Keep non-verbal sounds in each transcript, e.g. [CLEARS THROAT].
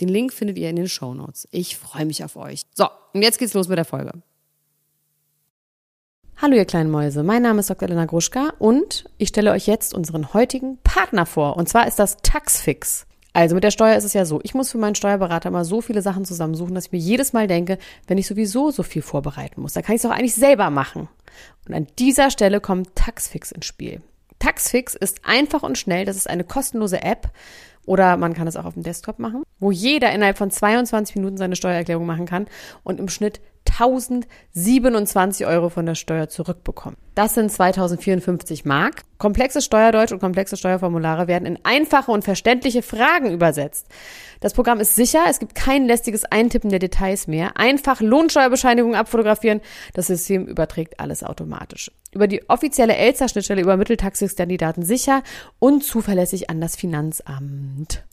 Den Link findet ihr in den Show Notes. Ich freue mich auf euch. So, und jetzt geht's los mit der Folge. Hallo ihr kleinen Mäuse, mein Name ist Dr. Elena Gruschka und ich stelle euch jetzt unseren heutigen Partner vor. Und zwar ist das Taxfix. Also mit der Steuer ist es ja so, ich muss für meinen Steuerberater mal so viele Sachen zusammensuchen, dass ich mir jedes Mal denke, wenn ich sowieso so viel vorbereiten muss, dann kann ich es doch eigentlich selber machen. Und an dieser Stelle kommt Taxfix ins Spiel. Taxfix ist einfach und schnell, das ist eine kostenlose App, oder man kann es auch auf dem Desktop machen, wo jeder innerhalb von 22 Minuten seine Steuererklärung machen kann. Und im Schnitt 1027 Euro von der Steuer zurückbekommen. Das sind 2054 Mark. Komplexe Steuerdeutsch und komplexe Steuerformulare werden in einfache und verständliche Fragen übersetzt. Das Programm ist sicher, es gibt kein lästiges Eintippen der Details mehr. Einfach Lohnsteuerbescheinigung abfotografieren. Das System überträgt alles automatisch. Über die offizielle Elster-Schnittstelle übermittelt Taxis dann die Daten sicher und zuverlässig an das Finanzamt.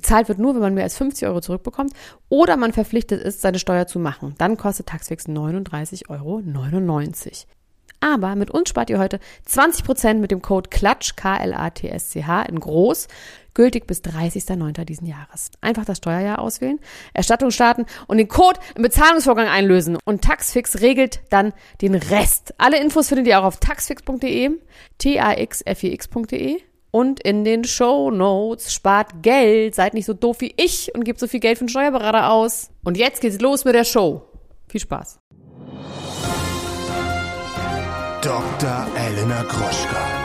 Gezahlt wird nur, wenn man mehr als 50 Euro zurückbekommt oder man verpflichtet ist, seine Steuer zu machen. Dann kostet Taxfix 39,99 Euro. Aber mit uns spart ihr heute 20% mit dem Code KLATSCH, K-L-A-T-S-C-H in groß, gültig bis 30.09. diesen Jahres. Einfach das Steuerjahr auswählen, Erstattung starten und den Code im Bezahlungsvorgang einlösen. Und Taxfix regelt dann den Rest. Alle Infos findet ihr auch auf taxfix.de, t-a-x-f-i-x.de und in den Show Notes. Spart Geld, seid nicht so doof wie ich und gebt so viel Geld für einen Steuerberater aus. Und jetzt geht's los mit der Show. Viel Spaß. Dr. Elena Groschka.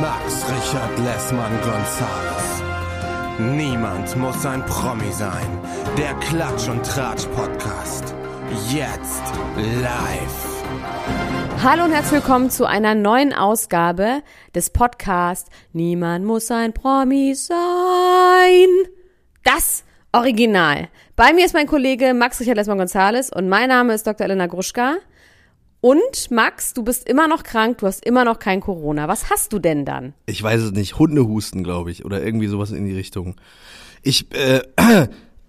Max Richard Lessmann Gonzales. Niemand muss ein Promi sein. Der Klatsch und Tratsch Podcast. Jetzt live. Hallo und herzlich willkommen zu einer neuen Ausgabe des Podcasts Niemand muss ein Promi sein. Das Original. Bei mir ist mein Kollege Max Richard Lessmann Gonzales und mein Name ist Dr. Elena Gruschka. Und Max, du bist immer noch krank, du hast immer noch kein Corona. Was hast du denn dann? Ich weiß es nicht. Hundehusten, glaube ich. Oder irgendwie sowas in die Richtung. Ich, äh,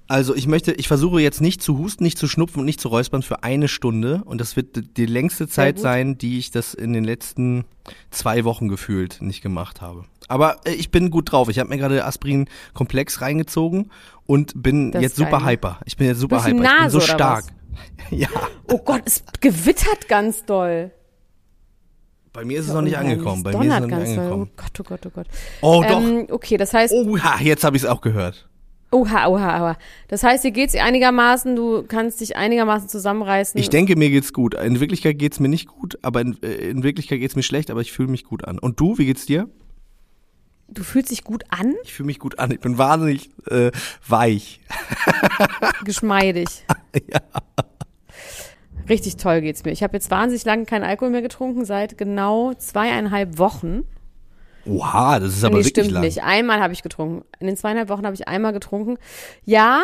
also ich möchte, ich versuche jetzt nicht zu husten, nicht zu schnupfen und nicht zu räuspern für eine Stunde. Und das wird die längste Zeit sein, die ich das in den letzten zwei Wochen gefühlt nicht gemacht habe. Aber äh, ich bin gut drauf. Ich habe mir gerade Aspirin-Komplex reingezogen und bin jetzt super hyper. Ich bin jetzt super hyper. Ich bin Nase so stark. [LAUGHS] Ja. Oh Gott, es gewittert ganz doll. Bei mir ist es noch nicht Oh, angekommen. Bei mir ist es noch nicht angekommen. Oh Gott, oh Gott, oh Gott. Oh doch. Ähm, okay, das heißt, Oha, jetzt habe ich es auch gehört. Oha, oha, oha. Das heißt, dir geht's einigermaßen, du kannst dich einigermaßen zusammenreißen. Ich denke, mir geht's gut. In Wirklichkeit geht's mir nicht gut, aber in, äh, in Wirklichkeit geht's mir schlecht, aber ich fühle mich gut an. Und du, wie geht's dir? du fühlst dich gut an, Ich fühle mich gut an. Ich bin wahnsinnig äh, weich. [LAUGHS] geschmeidig. [LAUGHS] Richtig toll geht's mir. Ich habe jetzt wahnsinnig lange keinen Alkohol mehr getrunken, seit genau zweieinhalb Wochen. Oha, das ist aber nee, wirklich stimmt lang. nicht. Einmal habe ich getrunken. In den zweieinhalb Wochen habe ich einmal getrunken. Ja,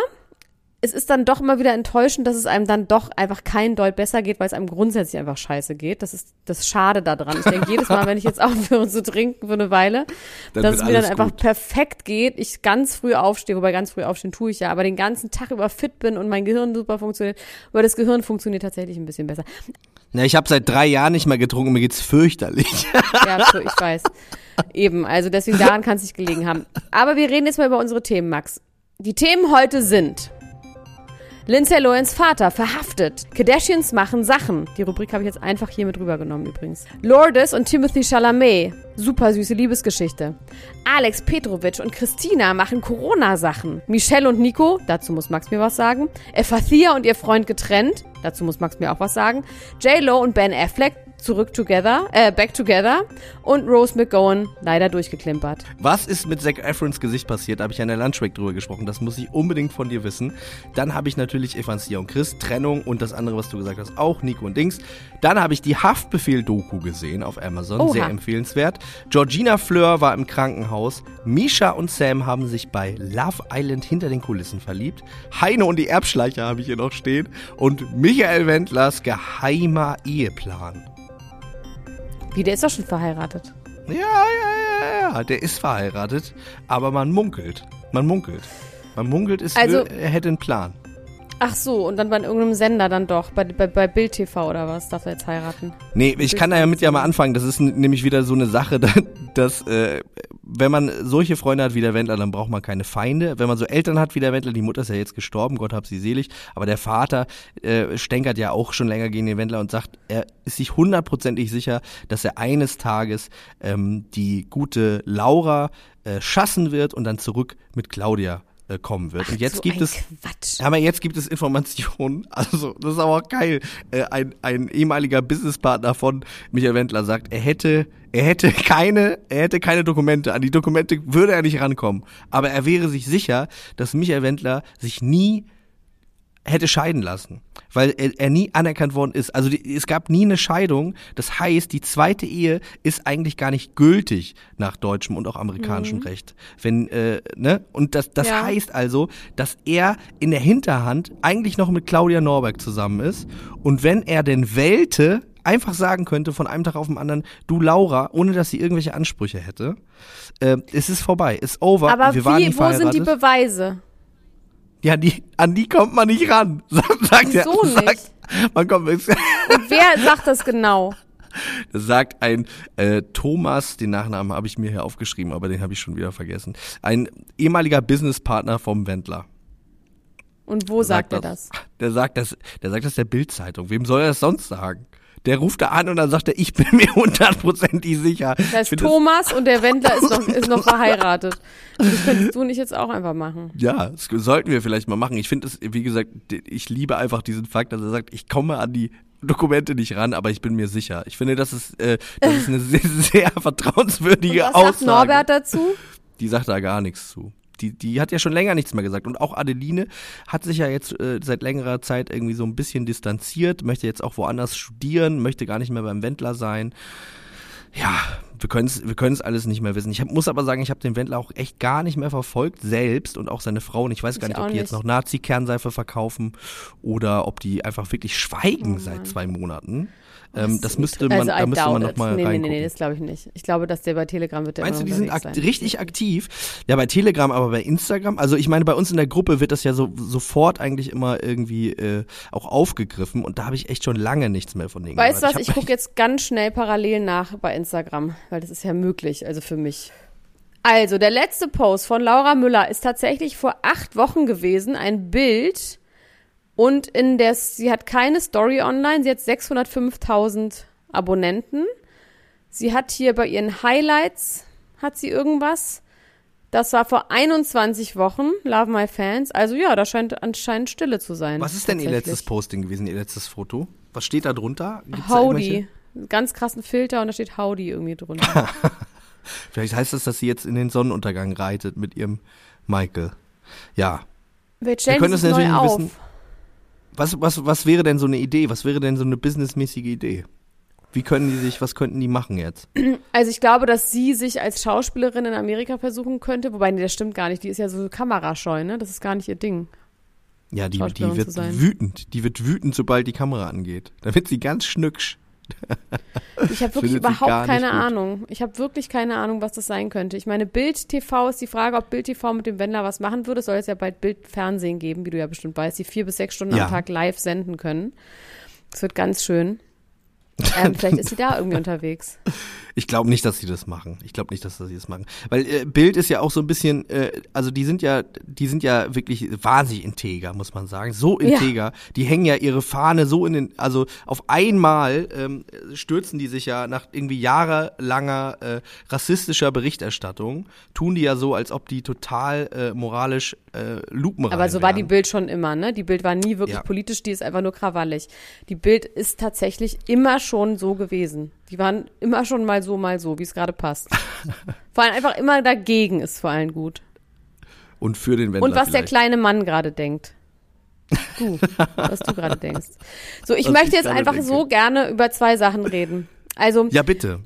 es ist dann doch immer wieder enttäuschend, dass es einem dann doch einfach kein Deut besser geht, weil es einem grundsätzlich einfach scheiße geht. Das ist das Schade daran. Ich denke jedes Mal, [LAUGHS] wenn ich jetzt aufhöre zu trinken für eine Weile, Dann dass es mir dann einfach gut. perfekt geht. Ich ganz früh aufstehe, wobei ganz früh aufstehen tue ich ja, aber den ganzen Tag über fit bin und mein Gehirn super funktioniert. Aber das Gehirn funktioniert tatsächlich ein bisschen besser. Na, ich habe seit drei Jahren nicht mehr getrunken, mir geht's fürchterlich. Ja, so, ich weiß. Eben, also deswegen daran kann es nicht gelegen haben. Aber wir reden jetzt mal über unsere Themen, Max. Die Themen heute sind Lindsay Lohans Vater verhaftet. Kardashians machen Sachen. Die Rubrik habe ich jetzt einfach hier mit rübergenommen übrigens. Lourdes und Timothy Chalamet. Super süße Liebesgeschichte. Alex Petrovic und Christina machen Corona-Sachen. Michelle und Nico, dazu muss Max mir was sagen. Efathia und ihr Freund getrennt. Dazu muss Max mir auch was sagen. J-Lo und Ben Affleck, zurück together, äh, back together und Rose McGowan leider durchgeklimpert. Was ist mit Zac Efrons Gesicht passiert? Habe ich an der Lunchbreak drüber gesprochen. Das muss ich unbedingt von dir wissen. Dann habe ich natürlich Evancia und Chris, Trennung und das andere, was du gesagt hast, auch Nico und Dings. Dann habe ich die Haftbefehl-Doku gesehen auf Amazon. Oha. Sehr empfehlenswert. Georgina Fleur war im Krankenhaus. Misha und Sam haben sich bei Love Island hinter den Kulissen verliebt. Heine und die Erbschleicher habe ich hier noch stehen. Und Michael Wendlers geheimer Eheplan. Wie, der ist doch schon verheiratet. Ja, ja, ja, ja, der ist verheiratet, aber man munkelt. Man munkelt. Man munkelt, es Also- er hätte einen Plan. Ach so, und dann bei irgendeinem Sender dann doch, bei, bei, bei Bild TV oder was, darf er jetzt heiraten? Nee, ich kann da ja mit ja mal anfangen. Das ist nämlich wieder so eine Sache, [LAUGHS] dass, dass äh, wenn man solche Freunde hat wie der Wendler, dann braucht man keine Feinde. Wenn man so Eltern hat wie der Wendler, die Mutter ist ja jetzt gestorben, Gott hab sie selig, aber der Vater äh, stänkert ja auch schon länger gegen den Wendler und sagt, er ist sich hundertprozentig sicher, dass er eines Tages ähm, die gute Laura äh, schassen wird und dann zurück mit Claudia äh, kommen wird. und jetzt so gibt es Quatsch. aber jetzt gibt es Informationen, [LAUGHS] also das ist aber auch geil. Äh, ein, ein ehemaliger Businesspartner von Michael Wendler sagt, er hätte, er hätte keine, er hätte keine Dokumente. An die Dokumente würde er nicht rankommen. Aber er wäre sich sicher, dass Michael Wendler sich nie hätte scheiden lassen, weil er, er nie anerkannt worden ist. Also die, es gab nie eine Scheidung. Das heißt, die zweite Ehe ist eigentlich gar nicht gültig nach deutschem und auch amerikanischem Recht. Wenn äh, ne und das das Ja. heißt also, dass er in der Hinterhand eigentlich noch mit Claudia Norberg zusammen ist und wenn er denn wählte einfach sagen könnte von einem Tag auf den anderen, du Laura, ohne dass sie irgendwelche Ansprüche hätte, äh, es ist vorbei, ist over. Aber wir waren nie wie, wo sind die. Beweise? Ja, die, an die kommt man nicht ran. [LAUGHS] Sagt er. Sagt, nicht? Man kommt, Und wer sagt das genau? das sagt ein äh, Thomas, den Nachnamen habe ich mir hier aufgeschrieben, aber den habe ich schon wieder vergessen. Ein ehemaliger Businesspartner vom Wendler. Und wo sagt, er das? Der sagt das, der sagt das der Bildzeitung. Wem soll er das sonst sagen? Der ruft da an und dann sagt er, ich bin [LAUGHS] mir hundertprozentig sicher. Das heißt, Thomas und der Wendler ist noch, [LAUGHS] ist noch verheiratet. Und das könntest du nicht jetzt auch einfach machen. Ja, das sollten wir vielleicht mal machen. Ich finde es, wie gesagt, ich liebe einfach diesen Fakt, dass er sagt, ich komme an die Dokumente nicht ran, aber ich bin mir sicher. Ich finde, das ist, äh, das ist eine [LAUGHS] sehr, sehr vertrauenswürdige Was Aussage. sagt Norbert dazu? Die sagt da gar nichts zu. Die, die hat ja schon länger nichts mehr gesagt. Und auch Adeline hat sich ja jetzt äh, seit längerer Zeit irgendwie so ein bisschen distanziert, möchte jetzt auch woanders studieren, möchte gar nicht mehr beim Wendler sein. Ja, wir können es wir können's alles nicht mehr wissen. Ich hab, muss aber sagen, ich habe den Wendler auch echt gar nicht mehr verfolgt, selbst und auch seine Frau. Und ich weiß gar Ich nicht, ob die jetzt nicht. noch Nazi-Kernseife verkaufen oder ob die einfach wirklich schweigen Oh seit zwei Monaten. Ähm, das müsste man, also, da müsste man doubt noch it. mal Nee, nee, reingucken. nee, nee, das glaube ich nicht. Ich glaube, dass der bei Telegram wird der Meinst du, die sind akt sein. richtig aktiv? Ja, bei Telegram, aber bei Instagram. Also ich meine, bei uns in der Gruppe wird das ja so sofort eigentlich immer irgendwie äh, auch aufgegriffen und da habe ich echt schon lange nichts mehr von denen Weißt du was, ich gucke jetzt ganz schnell parallel nach bei Instagram, weil das ist ja möglich, also für mich. Also, der letzte Post von Laura Müller ist tatsächlich vor acht Wochen gewesen, ein Bild. Und in der, sie hat keine Story online, sie hat 605.000 Abonnenten. Sie hat hier bei ihren Highlights, hat sie irgendwas. Das war vor 21 Wochen, Love My Fans. Also ja, da scheint anscheinend Stille zu sein. Was ist denn ihr letztes Posting gewesen, ihr letztes Foto? Was steht da drunter? Gibt's da Howdy. irgendwelche- Ganz krassen Filter und da steht Howdy irgendwie drunter. [LAUGHS] Vielleicht heißt das, dass sie jetzt in den Sonnenuntergang reitet mit ihrem Michael. Ja. Wir stellen können das natürlich nicht wissen. Was, was, was wäre denn so eine Idee? Was wäre denn so eine businessmäßige Idee? Wie können die sich, was könnten die machen jetzt? [CLEARS THROAT] Also ich glaube, dass sie sich als Schauspielerin in Amerika versuchen könnte. Wobei, nee, das stimmt gar nicht. Die ist ja so kamerascheu, ne? Das ist gar nicht ihr Ding. Ja, die, die wird wütend. Die wird wütend, sobald die Kamera angeht. Da wird sie ganz schnücksch. [LAUGHS] Ich habe wirklich überhaupt keine gut. Ahnung. Ich habe wirklich keine Ahnung, was das sein könnte. Ich meine, Bild TV ist die Frage, ob Bild TV mit dem Wendler was machen würde. Es soll jetzt ja bald Bild Fernsehen geben, wie du ja bestimmt weißt, die vier bis sechs Stunden Ja. am Tag live senden können. Das wird ganz schön. [LAUGHS] Ähm, vielleicht ist sie da irgendwie unterwegs. [LAUGHS] Ich glaube nicht, dass sie das machen. Ich glaube nicht, dass sie das machen. Weil äh, Bild ist ja auch so ein bisschen, äh, also die sind ja, die sind ja wirklich wahnsinnig integer, muss man sagen. So integer. Ja. Die hängen ja ihre Fahne so in den, also auf einmal ähm, stürzen die sich ja nach irgendwie jahrelanger äh, rassistischer Berichterstattung, tun die ja so, als ob die total äh, moralisch äh, lupenrein Aber so war die Bild schon immer, ne? Die Bild war nie wirklich ja. politisch, die ist einfach nur krawallig. Die Bild ist tatsächlich immer schon so gewesen. Die waren immer schon mal so, mal so, wie es gerade passt. vor allem einfach immer dagegen ist vor allem gut. Und für den Wendler Und was vielleicht. der kleine Mann gerade denkt. Du, was du gerade denkst. So, ich was möchte ich jetzt einfach denke. so gerne über zwei Sachen reden. Also. Ja, bitte.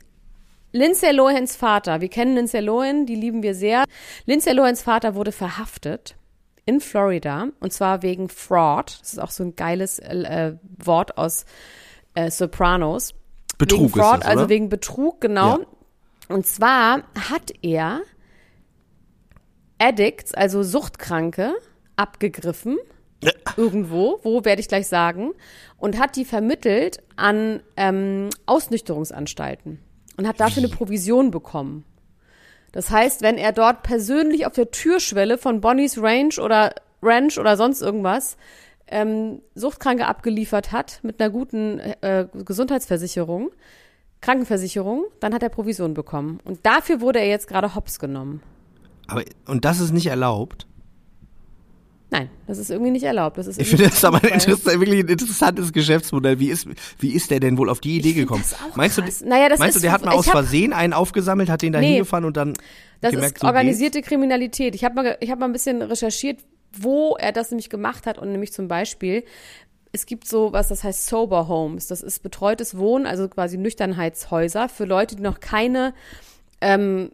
Lindsay Lohans Vater, wir kennen Lindsay Lohan, die lieben wir sehr. Lindsay Lohans Vater wurde verhaftet in Florida und zwar wegen Fraud. Das ist auch so ein geiles äh, Wort aus äh, Sopranos. Betrug wegen Fraud, ist das, also wegen Betrug, genau. Ja. Und zwar hat er Addicts, also Suchtkranke, abgegriffen. Ja. Irgendwo, wo werde ich gleich sagen, und hat die vermittelt an ähm, Ausnüchterungsanstalten und hat dafür eine Provision bekommen. Das heißt, wenn er dort persönlich auf der Türschwelle von Bonnie's Range oder Ranch oder sonst irgendwas ähm, Suchtkranke abgeliefert hat mit einer guten äh, Gesundheitsversicherung, Krankenversicherung, dann hat er Provision bekommen. Und dafür wurde er jetzt gerade hops genommen. Aber, und das ist nicht erlaubt? Nein, das ist irgendwie nicht erlaubt. Das ist ich finde das aber ein wirklich ein interessantes Geschäftsmodell. Wie ist, wie ist der denn wohl auf die Idee gekommen? meinst krass. du, naja, das meinst ist, du, der hat mal aus Versehen einen aufgesammelt, hat den da nee, hingefahren und dann Das gemerkt, ist organisierte so Kriminalität. Ich habe mal, ich hab mal ein bisschen recherchiert, wo er das nämlich gemacht hat und nämlich zum Beispiel, es gibt so was, das heißt Sober Homes. Das ist betreutes Wohnen, also quasi Nüchternheitshäuser für Leute, die noch keine ähm,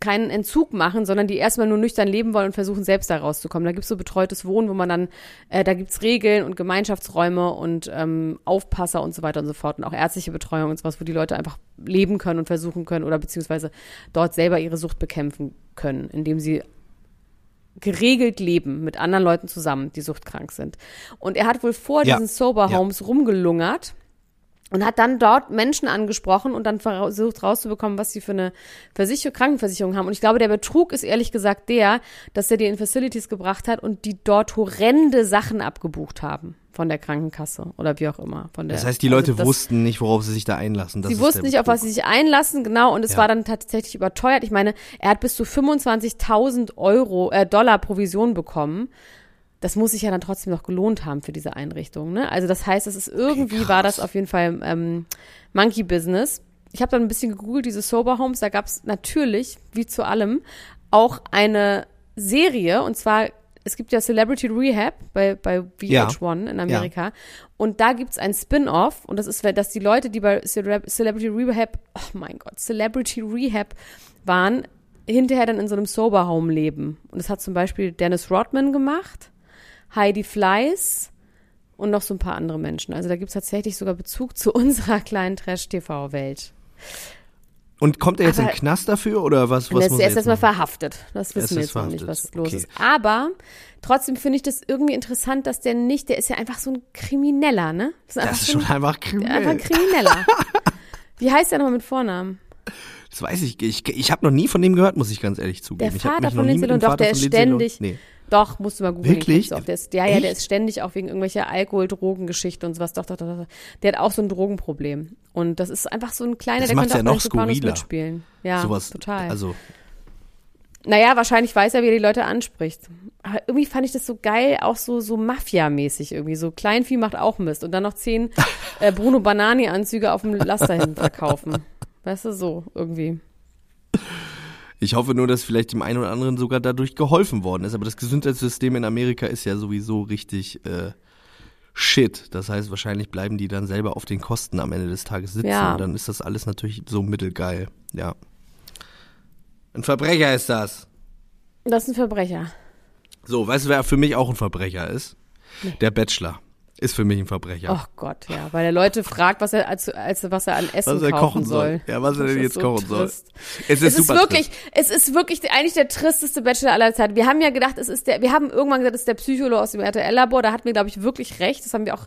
keinen Entzug machen, sondern die erstmal nur nüchtern leben wollen und versuchen, selbst da rauszukommen. Da gibt's so betreutes Wohnen, wo man dann, äh, da gibt's Regeln und Gemeinschaftsräume und ähm, Aufpasser und so weiter und so fort und auch ärztliche Betreuung und sowas, wo die Leute einfach leben können und versuchen können oder beziehungsweise dort selber ihre Sucht bekämpfen können, indem sie geregelt leben mit anderen Leuten zusammen, die suchtkrank sind. Und er hat wohl vor ja. diesen Sober Homes ja. rumgelungert und hat dann dort Menschen angesprochen und dann versucht rauszubekommen, was sie für eine Versicherung, Krankenversicherung haben. Und ich glaube, der Betrug ist ehrlich gesagt der, dass er die in Facilities gebracht hat und die dort horrende Sachen abgebucht haben von der Krankenkasse oder wie auch immer. Von der, das heißt, die Leute also das, wussten nicht, worauf sie sich da einlassen. Das sie wussten nicht, auf was sie sich einlassen, genau. Und es ja. war dann tatsächlich überteuert. Ich meine, er hat bis zu 25.000 Euro, äh, Dollar Provision bekommen das muss sich ja dann trotzdem noch gelohnt haben für diese Einrichtung. Ne? Also das heißt, es ist irgendwie, okay, war das auf jeden Fall ähm, Monkey Business. Ich habe dann ein bisschen gegoogelt, diese Sober Homes, da gab es natürlich, wie zu allem, auch eine Serie, und zwar, es gibt ja Celebrity Rehab bei, bei VH1 ja. in Amerika. Ja. Und da gibt's ein Spin-off, und das ist, dass die Leute, die bei Celebrity Rehab, oh mein Gott, Celebrity Rehab waren, hinterher dann in so einem Sober Home leben. Und das hat zum Beispiel Dennis Rodman gemacht. Heidi Fleiß und noch so ein paar andere Menschen. Also da gibt es tatsächlich sogar Bezug zu [LAUGHS] unserer kleinen Trash-TV-Welt. Und kommt er jetzt Aber in den Knast dafür oder was? was er ist erstmal verhaftet. Das wissen wir jetzt noch nicht, was los okay. ist. Aber trotzdem finde ich das irgendwie interessant, dass der nicht, der ist ja einfach so ein Krimineller, ne? Das ist, das ist schon einfach kriminell. Einfach ein Krimineller. [LAUGHS] Wie heißt der nochmal mit Vornamen? Das weiß ich. Ich, ich habe noch nie von dem gehört, muss ich ganz ehrlich zugeben. Der Vater von Lindsay doch, der ist ständig. Nee. Doch, musst du mal googeln. Wirklich? Der ist, ja, ja, der ist ständig auch wegen irgendwelcher Alkohol-Drogengeschichte und sowas. Doch, doch, doch, doch. Der hat auch so ein Drogenproblem. Und das ist einfach so ein kleiner, das der könnte ja auch noch skurriler. mitspielen. Ja, Sowas, total. Also. Naja, wahrscheinlich weiß er, wie er die Leute anspricht. Aber irgendwie fand ich das so geil, auch so, so Mafia-mäßig irgendwie. So Kleinvieh macht auch Mist. Und dann noch zehn [LAUGHS] äh, Bruno Banani-Anzüge auf dem Laster hin verkaufen. Weißt du, so irgendwie. Ich hoffe nur, dass vielleicht dem einen oder anderen sogar dadurch geholfen worden ist. Aber das Gesundheitssystem in Amerika ist ja sowieso richtig äh, shit. Das heißt, wahrscheinlich bleiben die dann selber auf den Kosten am Ende des Tages sitzen. Ja. Und dann ist das alles natürlich so mittelgeil. Ja. Ein Verbrecher ist das. Das ist ein Verbrecher. So, weißt du, wer für mich auch ein Verbrecher ist? Nee. Der Bachelor ist für mich ein Verbrecher. Oh Gott, ja, weil er Leute fragt, was er als, als was er an Essen was er kaufen kochen soll. soll. Ja, was er denn jetzt so kochen trist. soll. Es ist, es ist wirklich, trist. es ist wirklich eigentlich der tristeste Bachelor aller Zeiten. Wir haben ja gedacht, es ist der, wir haben irgendwann gesagt, es ist der Psycholo aus dem RTL-Labor. Da hatten wir, glaube ich, wirklich recht. Das haben wir auch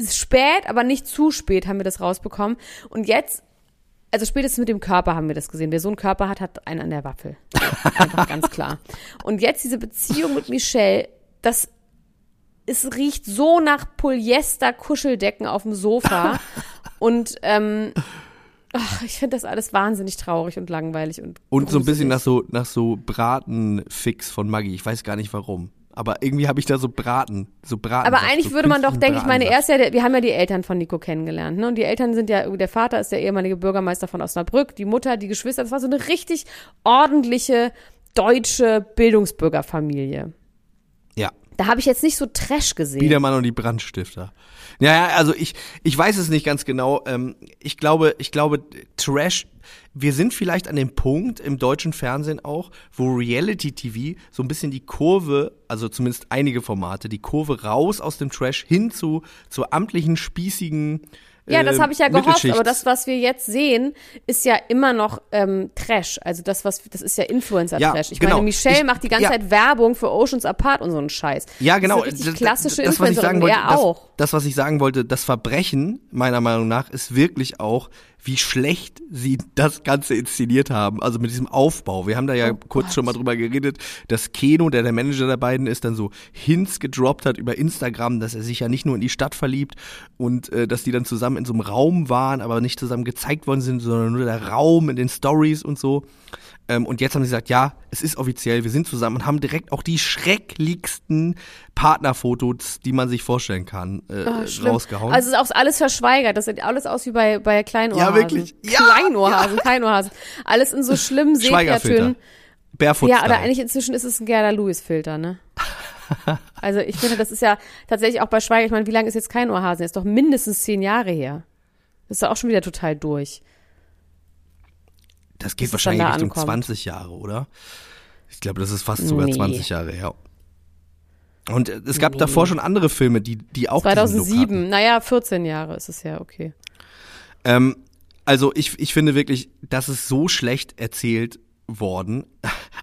spät, aber nicht zu spät haben wir das rausbekommen. Und jetzt also spätestens mit dem Körper haben wir das gesehen. Wer so einen Körper hat, hat einen an der Waffel. Einfach ganz klar. [LAUGHS] Und jetzt diese Beziehung mit Michelle, das es riecht so nach Polyester-Kuscheldecken auf dem Sofa. [LAUGHS] und ähm, ach, ich finde das alles wahnsinnig traurig und langweilig und Und so ein bisschen nach so, nach so Bratenfix von Maggie. Ich weiß gar nicht warum. Aber irgendwie habe ich da so Braten, so Braten. Aber eigentlich so würde man doch, denke ich, meine, er der, wir haben ja die Eltern von Nico kennengelernt, ne? Und die Eltern sind ja, der Vater ist der ehemalige Bürgermeister von Osnabrück, die Mutter, die Geschwister, das war so eine richtig ordentliche deutsche Bildungsbürgerfamilie. Da habe ich jetzt nicht so Trash gesehen. Biedermann und die Brandstifter. Ja, ja, also ich, ich weiß es nicht ganz genau. Ähm, ich glaube, ich glaube, Trash, wir sind vielleicht an dem Punkt im deutschen Fernsehen auch, wo Reality TV so ein bisschen die Kurve, also zumindest einige Formate, die Kurve raus aus dem Trash hin zu, zur amtlichen, spießigen, Ja, das äh, habe ich ja gehofft, aber das, was wir jetzt sehen, ist ja immer noch ähm, Trash. Also das, was das ist ja Influencer-Trash. Ja, ich genau. meine, Michelle Ich- macht die ganze ja. Zeit Werbung für Oceans Apart und so einen Scheiß. Ja, genau. Das Das- klassische das, was ich sagen wollte, das, auch. das, was ich sagen wollte, das Verbrechen, meiner Meinung nach, ist wirklich auch, wie schlecht sie das Ganze inszeniert haben. Also mit diesem Aufbau. Wir haben da ja Oh kurz Gott. schon mal drüber geredet, dass Keno, der der Manager der beiden ist, dann so Hints gedroppt hat über Instagram, dass er sich ja nicht nur in die Stadt verliebt und äh, dass die dann zusammen in so einem Raum waren, aber nicht zusammen gezeigt worden sind, sondern nur der Raum in den Stories und so. Ähm, und jetzt haben sie gesagt, ja, es ist offiziell, wir sind zusammen und haben direkt auch die schrecklichsten Partnerfotos, die man sich vorstellen kann, äh, Oh, rausgehauen. Also es ist auch alles verschweigert. Das sieht alles aus wie bei, bei Kleinohrhasen. Ja, wirklich. Ja, Kleinohrhasen, Kleinohrhasen. Alles in so schlimmen. [LAUGHS] Sepiatönen. Barefoot Ja, oder eigentlich inzwischen ist es ein Gerda Lewis-Filter, ne? [LAUGHS] Also ich finde, das ist ja tatsächlich auch bei Schweiger, ich meine, wie lange ist jetzt kein Ohrhasen? Ist doch mindestens zehn Jahre her. Das ist doch auch schon wieder total durch. Das geht wahrscheinlich da Richtung ankommt. 20 Jahre, oder? Ich glaube, das ist fast sogar Nee. 20 Jahre her. Und es gab Nee. davor schon andere Filme, die, die auch diesen Look hatten. 2007, naja, 14 Jahre ist es ja, okay. Ähm, also ich, ich finde wirklich, das ist so schlecht erzählt worden.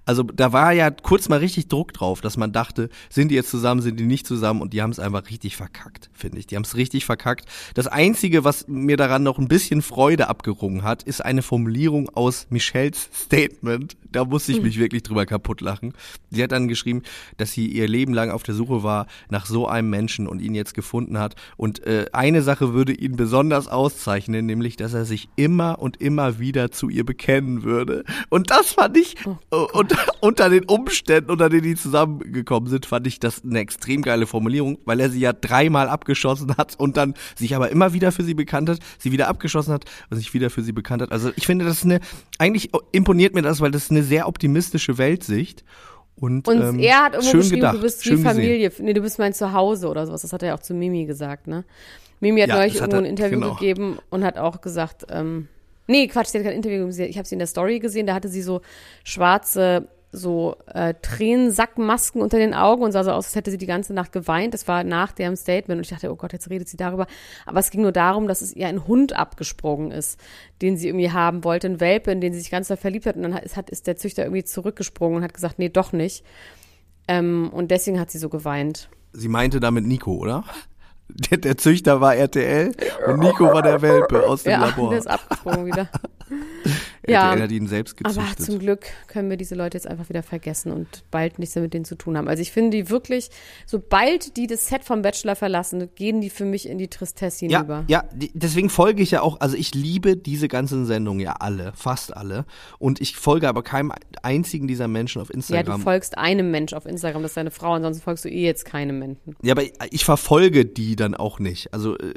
Also da war ja kurz mal richtig Druck drauf, dass man dachte, sind die jetzt zusammen, sind die nicht zusammen und die haben es einfach richtig verkackt, finde ich. Die haben es richtig verkackt. Das Einzige, was mir daran noch ein bisschen Freude abgerungen hat, ist eine Formulierung aus Michelles Statement. Da musste ich mich wirklich drüber kaputt lachen. Sie hat dann geschrieben, dass sie ihr Leben lang auf der Suche war nach so einem Menschen und ihn jetzt gefunden hat. Und äh, eine Sache würde ihn besonders auszeichnen, nämlich, dass er sich immer und immer wieder zu ihr bekennen würde. Und das fand ich, äh, und, [LAUGHS] unter den Umständen, unter denen die zusammengekommen sind, fand ich das eine extrem geile Formulierung, weil er sie ja dreimal abgeschossen hat und dann sich aber immer wieder für sie bekannt hat, sie wieder abgeschossen hat und sich wieder für sie bekannt hat. Also ich finde, das ist eine, eigentlich imponiert mir das, weil das ist eine sehr optimistische Weltsicht. Und, Und ähm, er hat irgendwo schön geschrieben, gedacht, du bist wie schön gesehen. Familie. Nee, du bist mein Zuhause oder sowas. Das hat er ja auch zu Mimi gesagt, ne? Mimi hat Ja, neulich irgendwo ein er- Interview genau. gegeben und hat auch gesagt, ähm, nee, Quatsch, sie hat kein Interview gesehen. Ich habe sie in der Story gesehen, da hatte sie so schwarze so äh, Tränensackmasken unter den Augen und sah so aus, als hätte sie die ganze Nacht geweint. Das war nach deren Statement und ich dachte, oh Gott, jetzt redet sie darüber. Aber es ging nur darum, dass es ihr ein Hund abgesprungen ist, den sie irgendwie haben wollte, ein Welpe, in den sie sich ganz verliebt hat und dann hat, ist der Züchter irgendwie zurückgesprungen und hat gesagt, nee, doch nicht. Ähm, und deswegen hat sie so geweint. Sie meinte damit Nico, oder? Der, der Züchter war RTL und Nico war der Welpe aus dem Ja, Labor. der ist abgesprungen wieder. [LAUGHS] Ja. hat ihn selbst Aber gezüchtet. zum Glück können wir diese Leute jetzt einfach wieder vergessen und bald nichts mehr mit denen zu tun haben. Also ich finde die wirklich, sobald die das Set vom Bachelor verlassen, gehen die für mich in die Tristesse ja, hinüber. ja, die, deswegen folge ich ja auch, also ich liebe diese ganzen Sendungen ja alle, fast alle. Und ich folge aber keinem einzigen dieser Menschen auf Ja, Instagram. du folgst einem Mensch auf Instagram, das ist deine Frau, ansonsten folgst du eh jetzt keinem Menschen. Ja, aber ich verfolge die dann auch nicht. Also äh,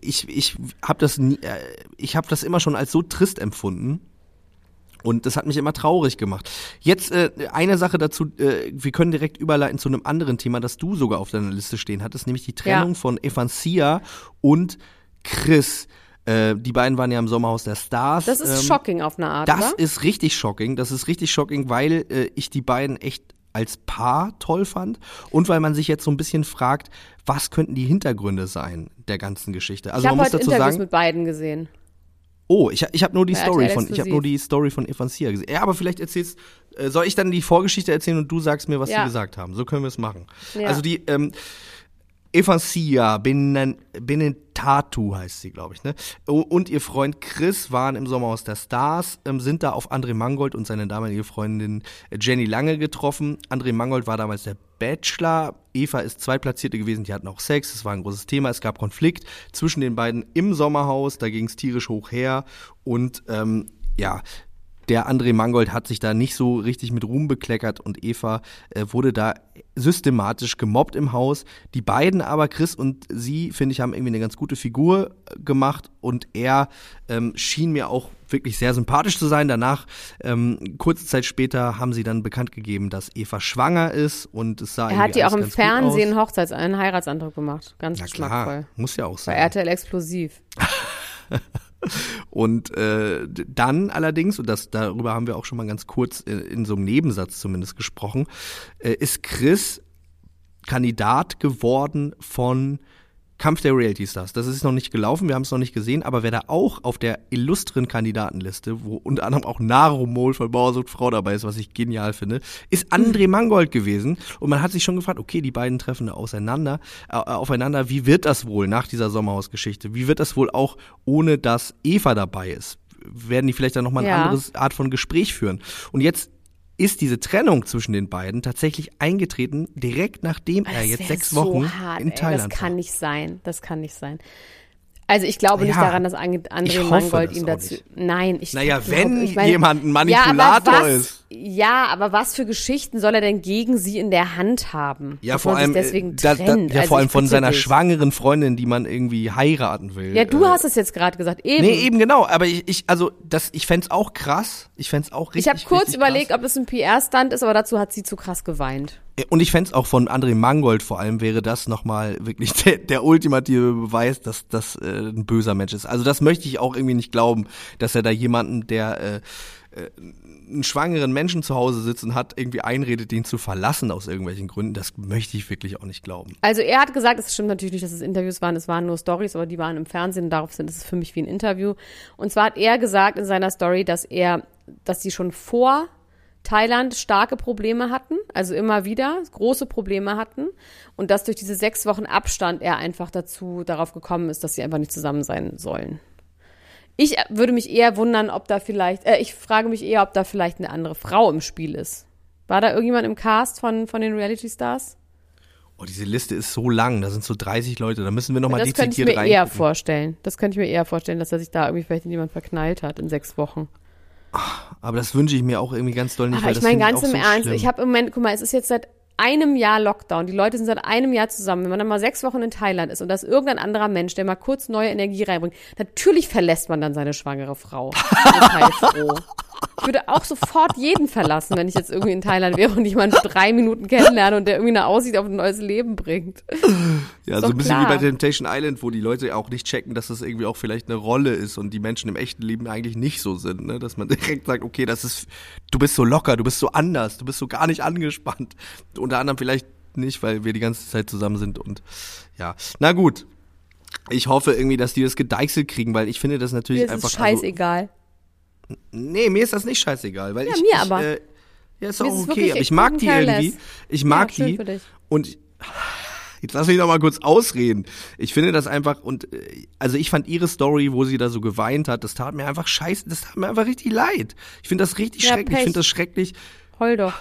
ich ich habe das nie, äh, ich habe das immer schon als so trist empfunden. Und das hat mich immer traurig gemacht. Jetzt äh, eine Sache dazu, äh, wir können direkt überleiten zu einem anderen Thema, das du sogar auf deiner Liste stehen hattest, nämlich die Trennung Ja. von Evancia und Chris. Äh, die beiden waren ja im Sommerhaus der Stars. Das ist ähm, shocking auf eine Art, das oder? ist richtig shocking. Das ist richtig shocking, weil äh, ich die beiden echt als Paar toll fand und weil man sich jetzt so ein bisschen fragt, was könnten die Hintergründe sein der ganzen Geschichte. Also ich habe man muss heute dazu Interviews sagen, mit beiden gesehen. Oh, ich, ich habe nur die Story von ich habe nur die Story von Evancia gesehen. Ja, aber vielleicht erzählst äh, soll ich dann die Vorgeschichte erzählen und du sagst mir, was Ja. sie gesagt haben. So können wir es machen. Ja. Also die ähm, Evancia Benetatu heißt sie, glaube ich, ne? Und ihr Freund Chris waren im Sommerhaus der Stars, ähm, sind da auf André Mangold und seine damalige Freundin äh, Jenny Lange getroffen. André Mangold war damals der Bachelor. Eva ist Zweitplatzierte gewesen, die hatten auch Sex, das war ein großes Thema. Es gab Konflikt zwischen den beiden im Sommerhaus, da ging es tierisch hoch her. Und ähm, ja, der André Mangold hat sich da nicht so richtig mit Ruhm bekleckert und Eva äh, wurde da systematisch gemobbt im Haus. Die beiden aber, Chris und sie, finde ich, haben irgendwie eine ganz gute Figur äh, gemacht und er ähm, schien mir auch wirklich sehr sympathisch zu sein. Danach, ähm, kurze Zeit später, haben sie dann bekannt gegeben, dass Eva schwanger ist und es sah Er hat die auch im Fernsehen einen Hochzeits-, einen Heiratsantrag gemacht. Ganz Na geschmackvoll. klar, muss ja auch Bei sein. RTL Explosiv. [LAUGHS] Und äh, dann allerdings, und das darüber haben wir auch schon mal ganz kurz in, in so einem Nebensatz zumindest gesprochen, äh, ist Chris Kandidat geworden von Kampf der Reality Stars. Das ist noch nicht gelaufen, wir haben es noch nicht gesehen, aber wer da auch auf der illustren Kandidatenliste, wo unter anderem auch Naro Mol von Bauersucht Frau dabei ist, was ich genial finde, ist André Mangold gewesen. Und man hat sich schon gefragt, okay, die beiden treffen auseinander, äh, aufeinander. Wie wird das wohl nach dieser Sommerhausgeschichte? Wie wird das wohl auch, ohne dass Eva dabei ist? Werden die vielleicht dann nochmal eine Ja. andere Art von Gespräch führen? Und jetzt ist diese Trennung zwischen den beiden tatsächlich eingetreten, direkt nachdem er Das jetzt wär sechs so Wochen hart, in ey. Thailand Das kann war. nicht sein. Das kann nicht sein. Also ich glaube nicht Ja, daran, dass André hoffe Mangold ihm dazu. nicht. Nein, ich Naja, glaube, wenn ich meine- jemand ein ja, aber Manipulator was, ist. Ja, aber was für Geschichten soll er denn gegen sie in der Hand haben? Ja, vor allem, sich deswegen äh, da, da, ja, Also vor allem von seiner dich. schwangeren Freundin, die man irgendwie heiraten will. Ja, du äh, hast es jetzt gerade gesagt. Eben. Nee, eben genau, aber ich, ich also das ich fänd's auch krass. Ich fänd's auch richtig ich habe kurz überlegt, krass. ob es ein PR-Stunt ist, aber dazu hat sie zu krass geweint. Und ich fänd's auch von André Mangold vor allem wäre das nochmal wirklich [LAUGHS] der, der ultimative Beweis, dass das äh, ein böser Mensch ist. Also das möchte ich auch irgendwie nicht glauben, dass er da jemanden, der äh, äh, einen schwangeren Menschen zu Hause sitzt und hat irgendwie einredet, den zu verlassen aus irgendwelchen Gründen. Das möchte ich wirklich auch nicht glauben. Also er hat gesagt, es stimmt natürlich nicht, dass es Interviews waren, es waren nur Stories, aber die waren im Fernsehen und darauf sind es für mich wie ein Interview. Und zwar hat er gesagt in seiner Story, dass er, dass die schon vor Thailand starke Probleme hatten, also immer wieder große Probleme hatten und dass durch diese sechs Wochen Abstand er einfach dazu darauf gekommen ist, dass sie einfach nicht zusammen sein sollen. Ich würde mich eher wundern, ob da vielleicht, äh, ich frage mich eher, ob da vielleicht eine andere Frau im Spiel ist. War da irgendjemand im Cast von, von den Reality Stars? Oh, diese Liste ist so lang, da sind so 30 Leute, da müssen wir nochmal Das könnte ich dezidiert mir eher vorstellen. Das könnte ich mir eher vorstellen, dass er sich da irgendwie vielleicht in jemand verknallt hat in sechs Wochen. Aber das wünsche ich mir auch irgendwie ganz doll nicht, Aber ich meine ganz auch im so Ernst, schlimm. ich habe im Moment, guck mal, es ist jetzt seit einem Jahr Lockdown. Die Leute sind seit einem Jahr zusammen. Wenn man dann mal sechs Wochen in Thailand ist und da ist irgendein anderer Mensch, der mal kurz neue Energie reinbringt, natürlich verlässt man dann seine schwangere Frau. Total froh. [LAUGHS] Ich würde auch sofort jeden verlassen, wenn ich jetzt irgendwie in Thailand wäre und jemanden drei Minuten kennenlerne und der irgendwie eine Aussicht auf ein neues Leben bringt. Ja, Ist so ein bisschen wie klar. bei Temptation Island, wo die Leute auch nicht checken, dass das irgendwie auch vielleicht eine Rolle ist und die Menschen im echten Leben eigentlich nicht so sind, ne? Dass man direkt sagt, okay, das ist, du bist so locker, du bist so anders, du bist so gar nicht angespannt. Unter anderem vielleicht nicht, weil wir die ganze Zeit zusammen sind und ja. Na gut. Ich hoffe irgendwie, dass die das gedeichselt kriegen, weil ich finde das natürlich Mir ist einfach. es scheißegal. Also, nee, mir ist das nicht scheißegal, weil Ja, ich. mir ich, aber. Äh, ja, ist Mir auch ist okay, aber ich ich mag die careless. irgendwie. Ich mag Ja, die. Und Jetzt lass mich noch mal kurz ausreden. Ich finde das einfach und äh, also ich fand ihre Story, wo sie da so geweint hat, das tat mir einfach scheiße, das tat mir einfach richtig leid. Ich finde das richtig Ja, schrecklich. Ich Pech. finde das schrecklich. Heul doch.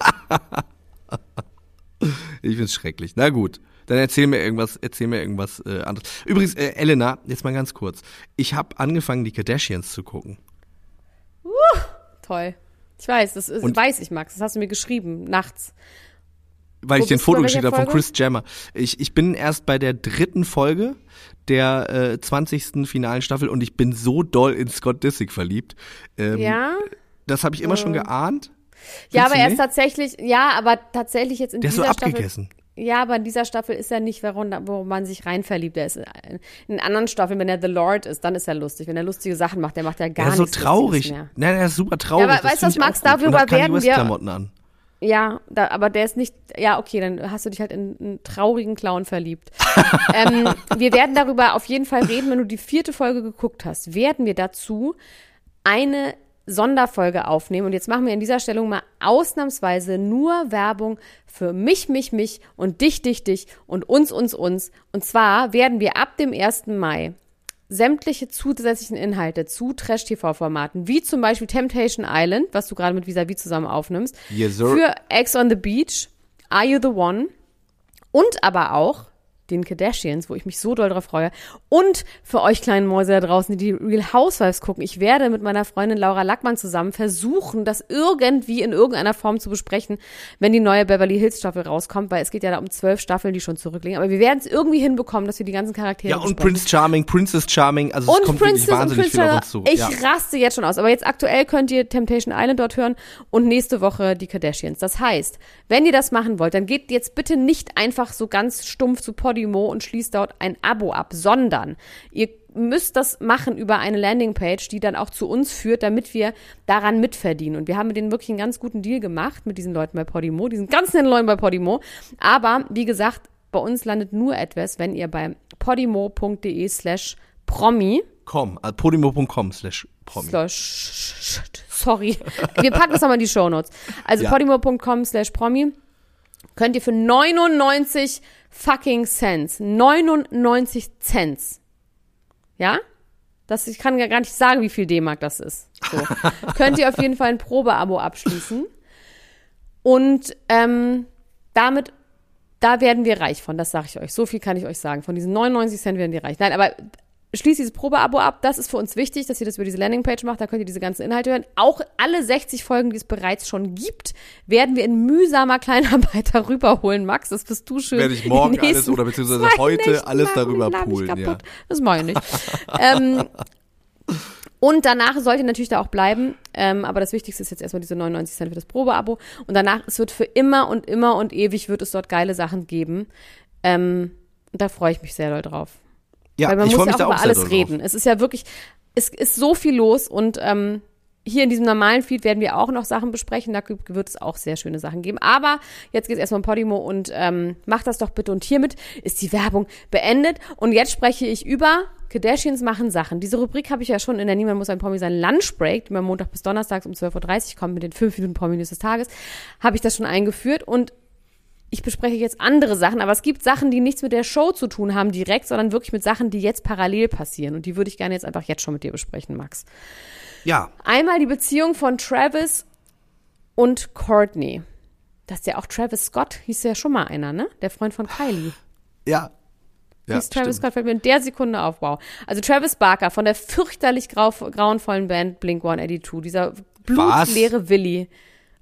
[LAUGHS] Ich finde es schrecklich. Na gut, dann erzähl mir irgendwas, erzähl mir irgendwas äh, anderes. Übrigens, äh, Elena, jetzt mal ganz kurz. Ich habe angefangen, die Kardashians zu gucken. Toll. Ich weiß, das ist, Und- weiß ich, Max. Das hast du mir geschrieben, nachts. Weil Wo ich du bei Foto geschickt habe von? Chris Jammer. Ich, ich bin erst bei der dritten Folge der äh, 20. finalen Staffel und ich bin so doll in Scott Disick verliebt. Ähm, Ja? Das habe ich immer schon geahnt. Ja, Findest aber du er ist tatsächlich, ja, aber tatsächlich jetzt in Der ist so dieser Staffel. Ja, aber in dieser Staffel ist er nicht, warum, wo man sich rein verliebt. Er ist in, anderen Staffeln, wenn er The Lord ist, dann ist er lustig. Wenn er lustige Sachen macht, der macht ja gar Er ist so nichts traurig. Nein, er ist super traurig. Ja, aber das weißt du was, Max, darüber werden wir- Klamotten an. Ja, da, aber der ist nicht, ja, okay, dann hast du dich halt in einen traurigen Clown verliebt. [LAUGHS] ähm, wir werden darüber auf jeden Fall reden, wenn du die vierte Folge geguckt hast, werden wir dazu eine Sonderfolge aufnehmen. Und jetzt machen wir in dieser Stellung mal ausnahmsweise nur Werbung für mich, mich, mich und dich, dich, dich und uns, uns, uns. Und zwar werden wir ab dem 1. Mai sämtliche zusätzlichen Inhalte zu Trash-TV-Formaten, wie zum Beispiel Temptation Island, was du gerade mit Visavi zusammen aufnimmst, Yes, für Ex on the Beach, Are You the One und aber auch den Kardashians, wo ich mich so doll drauf freue. Und für euch kleinen Mäuse da draußen, die die Real Housewives gucken. Ich werde mit meiner Freundin Laura Lackmann zusammen versuchen, das irgendwie in irgendeiner Form zu besprechen, wenn die neue Beverly Hills Staffel rauskommt, weil es geht ja da um zwölf Staffeln, die schon zurückliegen. Aber wir werden es irgendwie hinbekommen, dass wir die ganzen Charaktere Ja, und besprechen. Prince Charming, Princess Charming, also es Und kommt Princess wirklich und wahnsinnig Prince viel auf uns zu. Ich ja. raste jetzt schon aus. Aber jetzt aktuell könnt ihr Temptation Island dort hören und nächste Woche die Kardashians. Das heißt, wenn ihr das machen wollt, dann geht jetzt bitte nicht einfach so ganz stumpf zu Podimo und schließt dort ein Abo ab, sondern ihr müsst das machen über eine Landingpage, die dann auch zu uns führt, damit wir daran mitverdienen. Und wir haben mit denen wirklich einen ganz guten Deal gemacht mit diesen Leuten bei Podimo, diesen ganz netten Leuten bei Podimo. Aber wie gesagt, bei uns landet nur etwas, wenn ihr bei podimo.de slash promi Com, äh, podimo.com slash promi. sorry. Wir packen das nochmal in die Shownotes. Also Ja. podimo.com slash promi könnt ihr für 99 fucking Cents, 99 Cents, ja? Das, ich kann ja gar nicht sagen, wie viel D-Mark das ist. So. [LAUGHS] könnt ihr auf jeden Fall ein Probeabo abschließen. Und ähm, damit, da werden wir reich von, das sage ich euch. So viel kann ich euch sagen. Von diesen 99 Cent werden wir reich. Nein, aber schließt dieses Probeabo ab. Das ist für uns wichtig, dass ihr das über diese Landingpage macht. Da könnt ihr diese ganzen Inhalte hören. Auch alle 60 Folgen, die es bereits schon gibt, werden wir in mühsamer Kleinarbeit [LAUGHS] darüber holen. Max, das bist du schön. Werde ich morgen alles oder beziehungsweise heute Nächten alles darüber poolen, ja. Das meine ich nicht. [LAUGHS] ähm, und danach sollt ihr natürlich da auch bleiben. Ähm, aber das Wichtigste ist jetzt erstmal diese 99 Cent für das Probeabo. Und danach, es wird für immer und immer und ewig wird es dort geile Sachen geben. Ähm, da freue ich mich sehr doll drauf. Ja, Weil man ich muss ja auch über alles reden. Es ist ja wirklich, es ist so viel los und ähm, hier in diesem normalen Feed werden wir auch noch Sachen besprechen. Da wird es auch sehr schöne Sachen geben. Aber jetzt geht's erstmal um Podimo und ähm, macht das doch bitte. Und hiermit ist die Werbung beendet. Und jetzt spreche ich über Kardashians machen Sachen. Diese Rubrik habe ich ja schon in der Niemand muss ein Promi sein Lunch Break, die immer Montag bis Donnerstags um 12.30 Uhr kommt mit den 5 Minuten Promi News des Tages, habe ich das schon eingeführt. Und ich bespreche jetzt andere Sachen, aber es gibt Sachen, die nichts mit der Show zu tun haben direkt, sondern wirklich mit Sachen, die jetzt parallel passieren. Und die würde ich gerne jetzt einfach jetzt schon mit dir besprechen, Max. Ja, Einmal die Beziehung von Travis und Courtney. Das ist ja auch Travis Scott, hieß ja schon mal einer, ne? Der Freund von Kylie. ja. Ja, hieß Travis stimmt. Scott, fällt mir in der Sekunde auf, wow. Also Travis Barker von der fürchterlich grau, grauenvollen Band Blink-182, dieser blutleere Willi.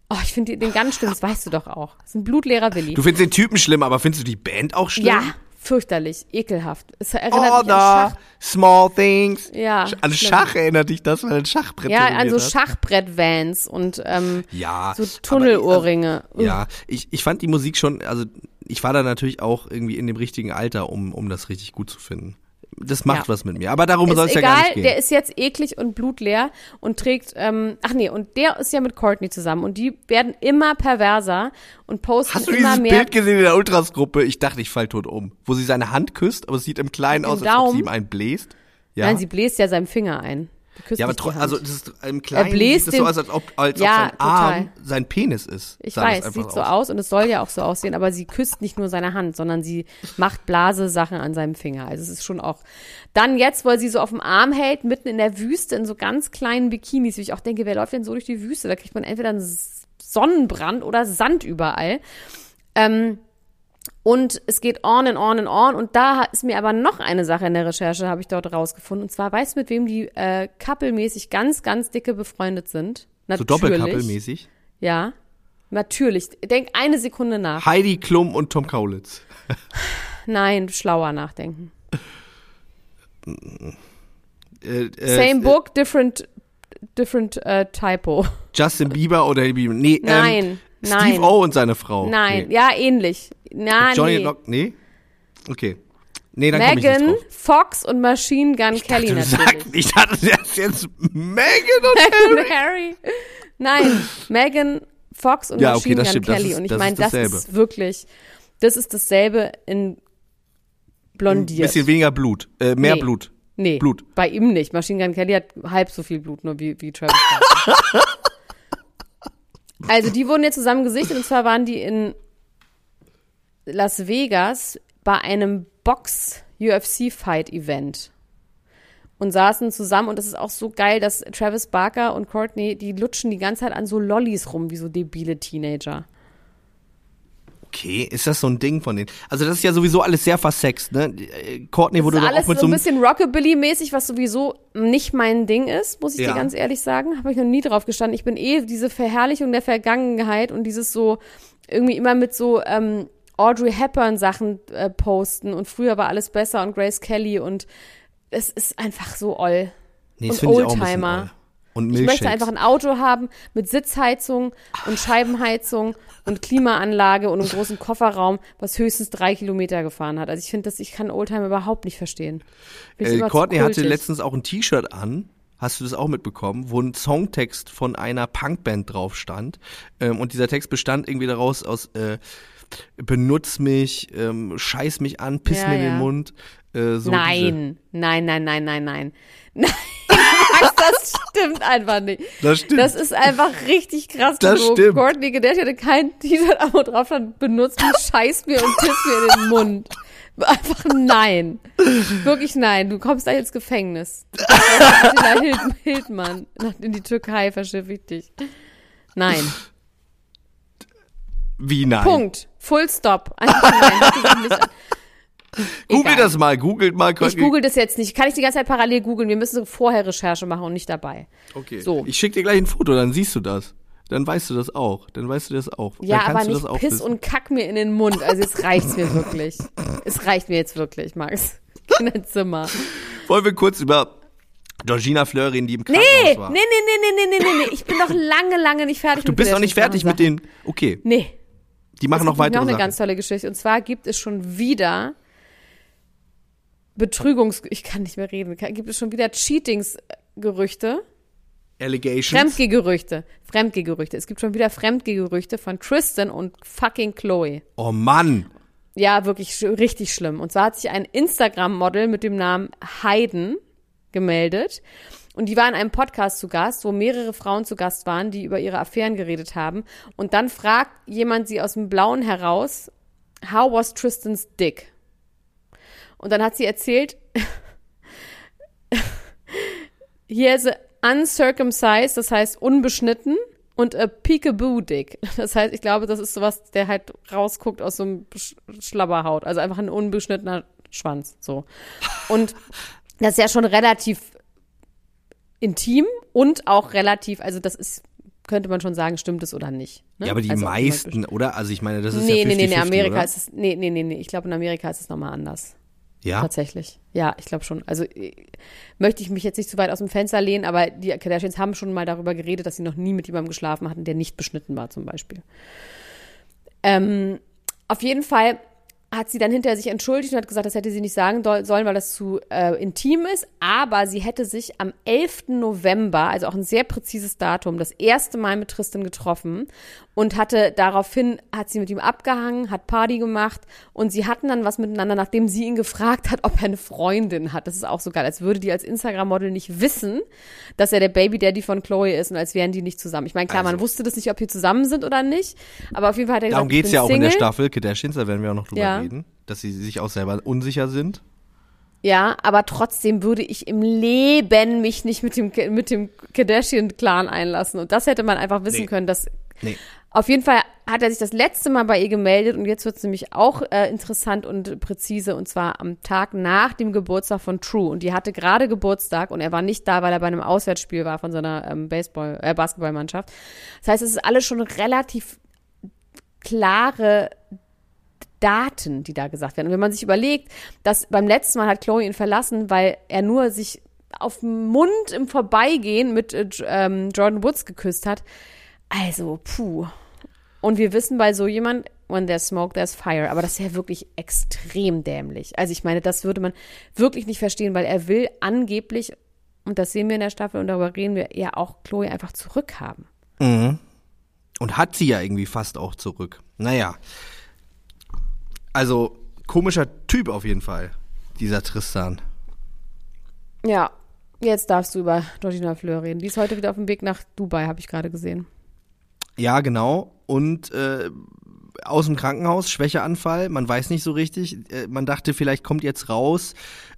Oh, ich finde den ganz schlimm, das weißt du doch auch. Das ist ein blutleerer Willi. Du findest den Typen schlimm, aber findest du die Band auch schlimm? Ja, fürchterlich, ekelhaft. Es erinnert mich an Order, Schach. small things. Ja, An schlimm. Schach erinnert dich das, weil ein Schachbrett Ja, also hast. Schachbrett-Vans und ähm, Ja. so aber- also, Tunnelohrringe. Ja, ich, ich fand die Musik schon, also ich war da natürlich auch irgendwie in dem richtigen Alter, um, um das richtig gut zu finden. Das macht Ja. was mit mir. Aber darum soll es ja egal, gar nicht gehen. der ist jetzt eklig und blutleer und trägt, ähm, ach nee, und der ist ja mit Courtney zusammen und die werden immer perverser und posten Hast du immer dieses mehr. Bild gesehen in der Ultras-Gruppe? Ich dachte, ich fall tot um. Wo sie seine Hand küsst, aber es sieht im Kleinen aus, als ob sie ihm einen bläst. Ja, Nein, sie bläst ja seinem Finger ein. Ja aber nicht tro- die Hand. also das ist im Kleinen bläst sieht es so aus, als ob, als Ja, ob sein Arm total. sein Penis ist. Ich weiß, sieht so aus und es soll ja auch so aussehen, aber sie küsst nicht nur seine Hand, sondern sie macht Blase-Sachen an seinem Finger. Also es ist schon auch. Dann jetzt, wo er sie so auf dem Arm hält, mitten in der Wüste, in so ganz kleinen Bikinis, wie ich auch denke, wer läuft denn so durch die Wüste? Da kriegt man entweder einen Sonnenbrand oder Sand überall. Ähm, und es geht on and on and on. Und da ist mir aber noch eine Sache in der Recherche, habe ich dort rausgefunden. Und zwar, weißt du, mit wem die äh, couple-mäßig ganz, ganz dicke befreundet sind? So Natürlich. doppelkappelmäßig. Ja, natürlich. Denk eine Sekunde nach. Heidi Klum und Tom Kaulitz. [LAUGHS] Nein, schlauer nachdenken. Äh, äh, Same äh, book, different, different äh, typo. Justin Bieber oder Bieber? Nee, Nein, ähm, nein. Steve O und seine Frau. Nein, Nee. ja, ähnlich. Na, Johnny nee. Lock, nee? Okay. Nee, dann komm ich nicht Megan, drauf. Fox und Machine Gun Kelly Du natürlich. sagst, ich dachte, das ist jetzt Megan und Megan Harry. Nein, Megan, Fox und Ja, okay, Machine das Gun stimmt, Kelly. ist- und ich meine, das ist wirklich, das ist dasselbe in blondiert. bisschen weniger Blut. Äh, mehr Nee. Blut. Nee, Blut. bei ihm nicht. Machine Gun Kelly hat halb so viel Blut nur wie, wie Travis [LAUGHS] also die wurden jetzt zusammen gesichtet und zwar waren die in Las Vegas bei einem Box-UFC-Fight-Event und saßen zusammen und das ist auch so geil, dass Travis Barker und Courtney, die lutschen die ganze Zeit an so Lollis rum, wie so debile Teenager. Okay, ist das so ein Ding von denen? Also das ist ja sowieso alles sehr versext, ne? Äh, Courtney wurde Das ist doch auch mit so so ein bisschen Rockabilly-mäßig, was sowieso nicht mein Ding ist, muss ich Ja. dir ganz ehrlich sagen. Habe ich noch nie drauf gestanden. Ich bin eh diese Verherrlichung der Vergangenheit und dieses so irgendwie immer mit so ähm, Audrey Hepburn Sachen äh, posten und früher war alles besser und Grace Kelly und es ist einfach so oll. nee, und Oldtimer. Und Ich möchte einfach ein Auto haben mit Sitzheizung und Scheibenheizung und Klimaanlage und einem großen Kofferraum, was höchstens drei Kilometer gefahren hat. Also ich finde das, ich kann Oldtimer überhaupt nicht verstehen. Äh, Courtney hatte letztens auch ein T-Shirt an. Hast du das auch mitbekommen, wo ein Songtext von einer Punkband drauf stand. Ähm, und dieser Text bestand irgendwie daraus aus äh, benutz mich, ähm, scheiß mich an, piss Ja, mir in ja. den Mund. Äh, so Nein, nein, nein, nein, nein, nein. [LAUGHS] Nein, Max, das stimmt einfach nicht. Das stimmt. Das ist einfach richtig krass Das gelogen. stimmt. Courtney Gedächt hatte kein T-Shirt an, wo drauf stand, benutzt mich, scheiß mir und piss mir in den Mund. Einfach nein. Wirklich nein. Du kommst gleich ins Gefängnis. Attila Hild Hildmann. In die Türkei verschiffe ich dich. Nein. Wie nein? Punkt. Full stop. Nein. [LAUGHS] Google das mal, googelt mal. Ich google das jetzt nicht. Kann ich die ganze Zeit parallel googeln? Wir müssen vorher Recherche machen und nicht dabei. Okay. So. Ich schicke dir gleich ein Foto, dann siehst du das. Dann weißt du das auch. Dann weißt du das auch. Ja, aber du nicht piss wissen. und kack mir in den Mund. Also jetzt reicht's mir wirklich. Es reicht mir jetzt wirklich, Max. In dein Zimmer. Wollen wir kurz über Georgina Fleur reden, die im Nee, Krankenhaus nee, nee, war? nee, nee, nee, nee, nee, nee. Ich bin noch lange, lange nicht fertig Du mit bist der noch nicht fertig mit den. Okay, Nee. Die machen Es noch weitere noch eine Sachen. ganz tolle Geschichte. Und zwar gibt es schon wieder Betrügungs... Ich kann nicht mehr reden. Gibt es schon wieder Cheatings-Gerüchte? Allegations. Fremdgegerüchte. Fremdgegerüchte. Es gibt schon wieder Fremdgegerüchte von Tristan und fucking Chloe. Oh Mann. Ja, wirklich richtig schlimm. Und zwar hat sich ein Instagram-Model mit dem Namen Hayden gemeldet. Und die war in einem Podcast zu Gast, wo mehrere Frauen zu Gast waren, die über ihre Affären geredet haben. Und dann fragt jemand sie aus dem Blauen heraus, how was Tristan's dick? Und dann hat sie erzählt, [LAUGHS] he has a uncircumcised, das heißt unbeschnitten, und a peekaboo dick. Das heißt, ich glaube, das ist sowas, der halt rausguckt aus so einem Sch Schlabberhaut. Also einfach ein unbeschnittener Schwanz, so. Und das ist ja schon relativ intim und auch relativ, also das ist, könnte man schon sagen, stimmt es oder nicht. Ne? Ja, aber die also, meisten, oder? Also ich meine, das ist Nee, ja 50 nee, nee, nee, Amerika oder? ist es, nee, nee, nee, nee, ich glaube in Amerika ist es nochmal anders. Ja? Tatsächlich. Ja, ich glaube schon. Also äh, möchte ich mich jetzt nicht zu weit aus dem Fenster lehnen, aber die Kardashians haben schon mal darüber geredet, dass sie noch nie mit jemandem geschlafen hatten, der nicht beschnitten war, zum Beispiel. Ähm, auf jeden Fall hat sie dann hinterher sich entschuldigt und hat gesagt, das hätte sie nicht sagen sollen, weil das zu äh, intim ist. Aber sie hätte sich am 11. November, also auch ein sehr präzises Datum, das erste Mal mit Tristan getroffen und hatte daraufhin, hat sie mit ihm abgehangen, hat Party gemacht und sie hatten dann was miteinander, nachdem sie ihn gefragt hat, [LAUGHS] ob er eine Freundin hat. Das ist auch so geil, als würde die als Instagram-Model nicht wissen, dass er der Baby Daddy von Chloe ist und als wären die nicht zusammen. Ich meine, klar, man Also. wusste das nicht, ob die zusammen sind oder nicht, aber auf jeden Fall hat er Darum gesagt, ich geht's ja auch in der Single. Staffel Kardashians, da werden wir auch noch drüber Ja. Reden, dass sie sich auch selber unsicher sind. Ja, aber trotzdem würde ich im Leben mich nicht mit dem, mit dem Kardashian-Clan einlassen. Und das hätte man einfach wissen Nee. können, dass Nee. auf jeden Fall hat er sich das letzte Mal bei ihr gemeldet und jetzt wird es nämlich auch äh, interessant und präzise und zwar am Tag nach dem Geburtstag von True und die hatte gerade Geburtstag und er war nicht da, weil er bei einem Auswärtsspiel war von seiner ähm, Baseball äh, Basketballmannschaft. Das heißt, es ist alles schon relativ klare Daten, die da gesagt werden. Und wenn man sich überlegt, dass beim letzten Mal hat Chloe ihn verlassen, weil er nur sich auf den Mund im Vorbeigehen mit äh, ähm, Jordan Woods geküsst hat. Also, puh. Und wir wissen bei so jemand, when there's smoke, there's fire. Aber das ist ja wirklich extrem dämlich. Also ich meine, das würde man wirklich nicht verstehen, weil er will angeblich, und das sehen wir in der Staffel und darüber reden wir, ja auch Chloe einfach zurückhaben. Und hat sie ja irgendwie fast auch zurück. Naja. Also, komischer Typ auf jeden Fall, dieser Tristan. Ja, jetzt darfst du über Georgina Fleur reden. Die ist heute wieder auf dem Weg nach Dubai, habe ich gerade gesehen. Ja, genau. Und äh, aus dem Krankenhaus, Schwächeanfall, man weiß nicht so richtig. Äh, man dachte, vielleicht kommt jetzt raus,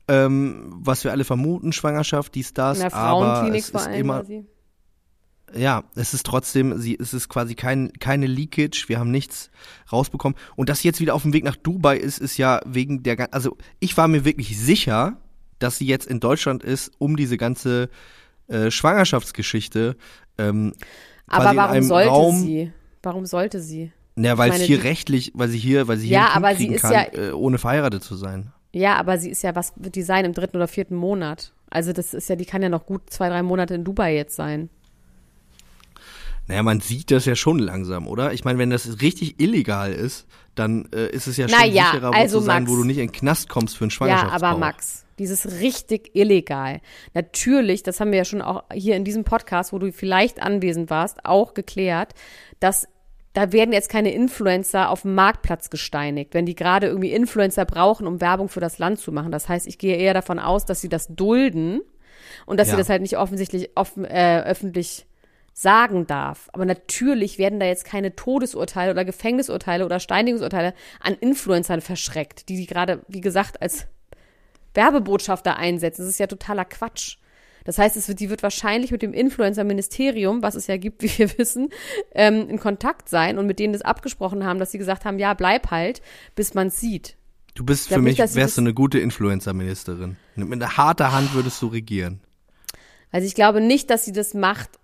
ähm, was wir alle vermuten, Schwangerschaft, dies, das. In der aber Frauenklinik es vor allem. immer, war sie. Ja, es ist trotzdem, sie, es ist quasi kein, keine Leakage, wir haben nichts rausbekommen. Und dass sie jetzt wieder auf dem Weg nach Dubai ist, ist ja wegen der, also ich war mir wirklich sicher, dass sie jetzt in Deutschland ist, um diese ganze äh, Schwangerschaftsgeschichte ähm, Aber warum sollte Raum, sie? Warum sollte sie? Ja, weil es hier rechtlich, weil sie hier, weil sie Ja, hier kind aber sie ist kann, ja- äh, ohne verheiratet zu sein. Ja, aber sie ist ja, was wird die sein im dritten oder vierten Monat? Also das ist ja, die kann ja noch gut zwei, drei Monate in Dubai jetzt sein. Naja, man sieht das ja schon langsam, oder? Ich meine, wenn das richtig illegal ist, dann äh, ist es ja schon Naja, sicherer, wo also zu sein, Max. wo du nicht in den Knast kommst für einen Ja, Schwangerschaftsbau. aber Max, dieses richtig illegal. Natürlich, das haben wir ja schon auch hier in diesem Podcast, wo du vielleicht anwesend warst, auch geklärt, dass da werden jetzt keine Influencer auf dem Marktplatz gesteinigt, wenn die gerade irgendwie Influencer brauchen, um Werbung für das Land zu machen. Das heißt, ich gehe eher davon aus, dass sie das dulden und dass Ja. sie das halt nicht offensichtlich offen, äh, öffentlich sagen darf. Aber natürlich werden da jetzt keine Todesurteile oder Gefängnisurteile oder Steinigungsurteile an Influencern verschreckt, die die gerade, wie gesagt, als Werbebotschafter einsetzen. Das ist ja totaler Quatsch. Das heißt, es wird, die wird wahrscheinlich mit dem Influencer-Ministerium, was es ja gibt, [LAUGHS] wie wir wissen, ähm, in Kontakt sein und mit denen das abgesprochen haben, dass sie gesagt haben, ja, bleib halt, bis man sieht. Du bist für mich, sie wärst du eine gute Influencer-Ministerin. Mit einer harter Hand würdest du regieren. Also ich glaube nicht, dass sie das macht,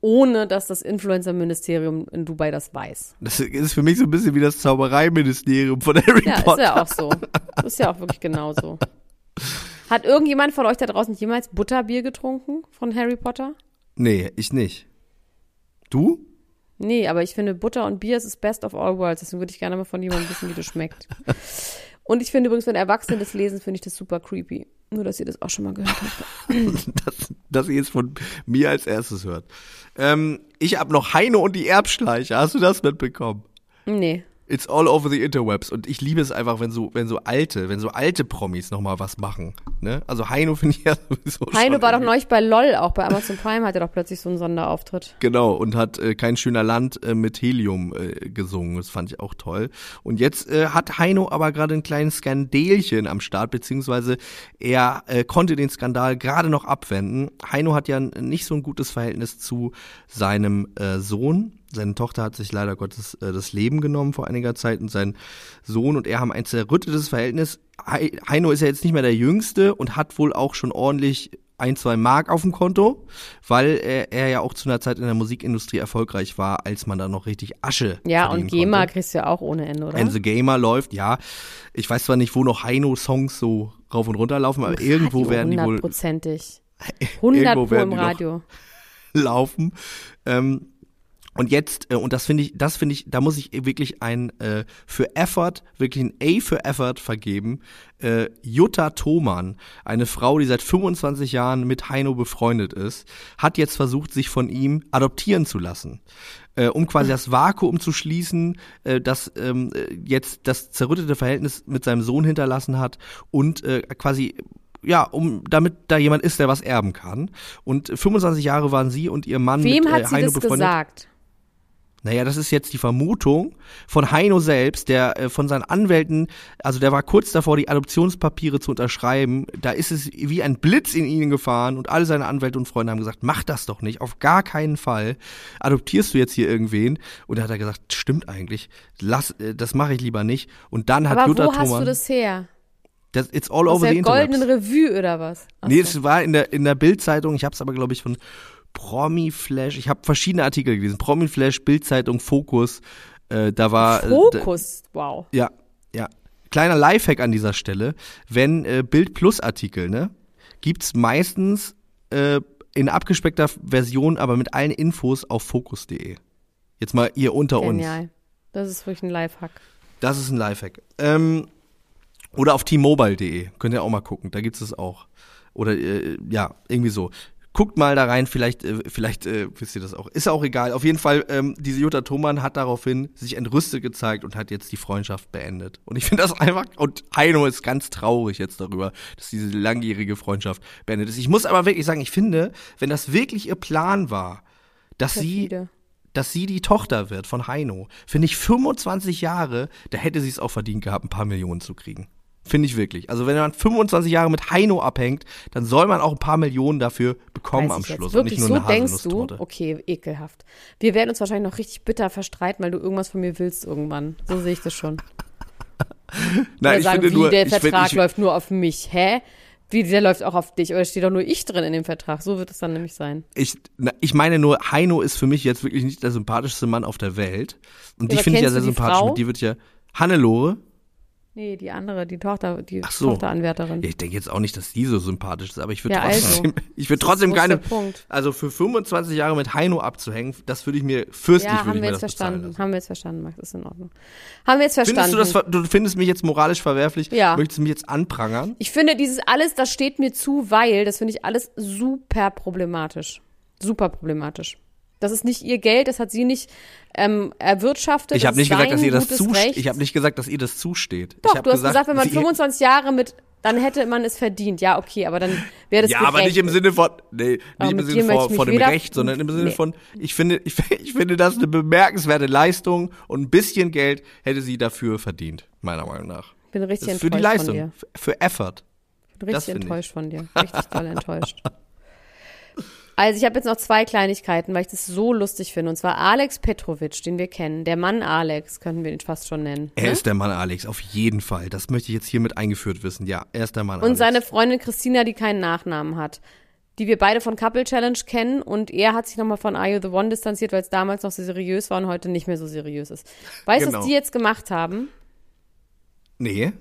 ohne dass das Influencer-Ministerium in Dubai das weiß. Das ist für mich so ein bisschen wie das Zaubereiministerium von Harry Ja, ist Potter. ja auch so. Ist ja auch wirklich genauso. Hat irgendjemand von euch da draußen jemals Butterbier getrunken von Harry Potter? Nee, ich nicht. Du? Nee, aber ich finde Butter und Bier ist das best of all worlds. Deswegen würde ich gerne mal von jemandem wissen, wie das schmeckt. Und ich finde übrigens, wenn Erwachsene das lesen, finde ich das super creepy. Nur, dass ihr das auch schon mal gehört habt. [LAUGHS] dass, dass ihr jetzt von mir als erstes hört. Ähm, ich hab noch Heine und die Erbschleicher. Hast du das mitbekommen? Nee. It's all over the interwebs und ich liebe es einfach, wenn so, wenn so alte, wenn so alte Promis noch mal was machen. Ne? Also Heino finde ich ja sowieso Heino war doch neulich bei LOL, auch bei Amazon Prime hat er doch plötzlich so einen Sonderauftritt. Genau, und hat äh, Kein schöner Land äh, mit Helium äh, gesungen. Das fand ich auch toll. Und jetzt äh, hat Heino aber gerade ein kleines Skandälchen am Start, beziehungsweise er äh, konnte den Skandal gerade noch abwenden. Heino hat ja nicht so ein gutes Verhältnis zu seinem äh, Sohn. Seine Tochter hat sich leider Gottes äh, das Leben genommen vor einiger Zeit und sein Sohn und er haben ein zerrüttetes Verhältnis. Hei- Heino ist ja jetzt nicht mehr der Jüngste und hat wohl auch schon ordentlich ein, zwei Mark auf dem Konto, weil er, er ja auch zu einer Zeit in der Musikindustrie erfolgreich war, als man da noch richtig Asche Ja, und GEMA konnte. kriegst du ja auch ohne Ende, oder? And the Gamer läuft, ja. Ich weiß zwar nicht, wo noch Heino-Songs so rauf und runter laufen, aber irgendwo Radio, werden die wohl Hundertprozentig. [LAUGHS] 100 Irgendwo Pro im Radio. [LAUGHS] laufen. Ähm, und jetzt, äh, und das finde ich, das finde ich, da muss ich wirklich ein äh, für Effort, wirklich ein A für Effort vergeben. Äh, Jutta Thoman, eine Frau, die seit 25 Jahren mit Heino befreundet ist, hat jetzt versucht, sich von ihm adoptieren zu lassen. Äh, um quasi das Vakuum zu schließen, äh, das ähm, äh, jetzt das zerrüttete Verhältnis mit seinem Sohn hinterlassen hat und äh, quasi ja, um damit da jemand ist, der was erben kann. Und 25 Jahre waren sie und ihr Mann Wem mit hat äh, sie Heino das befreundet. gesagt? Naja, das ist jetzt die Vermutung von Heino selbst, der äh, von seinen Anwälten, also der war kurz davor, die Adoptionspapiere zu unterschreiben. Da ist es wie ein Blitz in ihn gefahren und alle seine Anwälte und Freunde haben gesagt, mach das doch nicht, auf gar keinen Fall. Adoptierst du jetzt hier irgendwen? Und da hat er gesagt, stimmt eigentlich, lass, äh, das mache ich lieber nicht. Und dann hat Aber Jutta wo hast Thoman, du das her? das, it's all Aus over the der goldenen. Revue oder was? Ach Nee, es war in der, in der Bildzeitung, ich habe es aber, glaube ich, von Promi Flash, ich habe verschiedene Artikel gelesen, Promi Flash, Bildzeitung, Fokus, äh, da war äh, Fokus, wow. d- ja, ja. Kleiner Lifehack an dieser Stelle, wenn äh, Bild Plus Artikel, ne, gibt's meistens äh, in abgespeckter Version, aber mit allen Infos auf fokus.de. Jetzt mal ihr unter uns. Genial. Das ist wirklich ein Lifehack. Das ist ein Lifehack. Ähm, oder auf t-mobile.de. Könnt ihr auch mal gucken. Da gibt's es auch. Oder äh, ja, irgendwie so. Guckt mal da rein, vielleicht, äh, vielleicht äh, wisst ihr das auch. Ist auch egal. Auf jeden Fall, ähm, diese Jutta Thomann hat daraufhin sich entrüstet gezeigt und hat jetzt die Freundschaft beendet. Und ich finde das einfach, und Heino ist ganz traurig jetzt darüber, dass diese langjährige Freundschaft beendet ist. Ich muss aber wirklich sagen, ich finde, wenn das wirklich ihr Plan war, dass sie Perfide. dass sie die Tochter wird von Heino, finde ich 25 Jahre, da hätte sie es auch verdient gehabt, ein paar Millionen zu kriegen. Finde ich wirklich. Also wenn man 25 Jahre mit Heino abhängt, dann soll man auch ein paar Millionen dafür bekommen am jetzt Schluss und nicht wirklich nur so eine denkst du? Okay, ekelhaft. Wir werden uns wahrscheinlich noch richtig bitter verstreiten, weil du irgendwas von mir willst irgendwann. So sehe ich das schon. [LAUGHS] Nein, ich sagen, finde wie, nur, der find, Vertrag ich, läuft nur auf mich. Hä? Wie, der läuft auch auf dich. Oder steht doch nur ich drin in dem Vertrag. So wird es dann nämlich sein. ich, na, ich meine nur, Heino ist für mich jetzt wirklich nicht der sympathischste Mann auf der Welt. Und die aber finde ich ja sehr die sympathisch. Frau? Mit die wird ja Hannelore. Nee, die andere, die Tochter, die Ach so. Tochteranwärterin. Ich denke jetzt auch nicht, dass die so sympathisch ist, aber ich würde Ja, also. [LAUGHS] trotzdem, ich würde trotzdem keine, also für 25 Jahre mit Heino abzuhängen, das würde ich mir, fürstlich Ja, haben wir jetzt verstanden. Haben wir jetzt verstanden, Max. Ist in Ordnung. Haben wir jetzt verstanden. Findest du das, du findest mich jetzt moralisch verwerflich? Ja. Möchtest du mich jetzt anprangern? Ich finde dieses alles, das steht mir zu, weil, das finde ich alles super problematisch. Super problematisch. Das ist nicht ihr Geld, das hat sie nicht ähm, erwirtschaftet. Ich habe nicht gesagt, dass ihr das zusteht. Ich habe nicht gesagt, dass ihr das zusteht. Doch, du hast gesagt, wenn man sie- 25 Jahre mit, dann hätte man es verdient. Ja, okay, aber dann wäre das Ja, aber nicht im gerecht. Sinne von, nee, nicht im Sinne von, von dem Recht, sondern im Sinne Nee. von, ich finde, ich, [LAUGHS] ich finde das eine bemerkenswerte Leistung und ein bisschen Geld hätte sie dafür verdient, meiner Meinung nach. Ich bin richtig Das ist für die enttäuscht von Leistung, dir. für, Effort. Ich bin richtig finde ich. enttäuscht von dir. Richtig doll [LAUGHS] enttäuscht. Also ich habe jetzt noch zwei Kleinigkeiten, weil ich das so lustig finde. Und zwar Alex Petrovic, den wir kennen. Der Mann Alex, könnten wir ihn fast schon nennen. Er ne? ist der Mann Alex, auf jeden Fall. Das möchte ich jetzt hiermit eingeführt wissen. Ja, er ist der Mann Und Alex. seine Freundin Christina, die keinen Nachnamen hat. Die wir beide von Couple Challenge kennen. Und er hat sich nochmal von Are You The One distanziert, weil es damals noch so seriös war und heute nicht mehr so seriös ist. Weißt du, Genau. was die jetzt gemacht haben? Nee.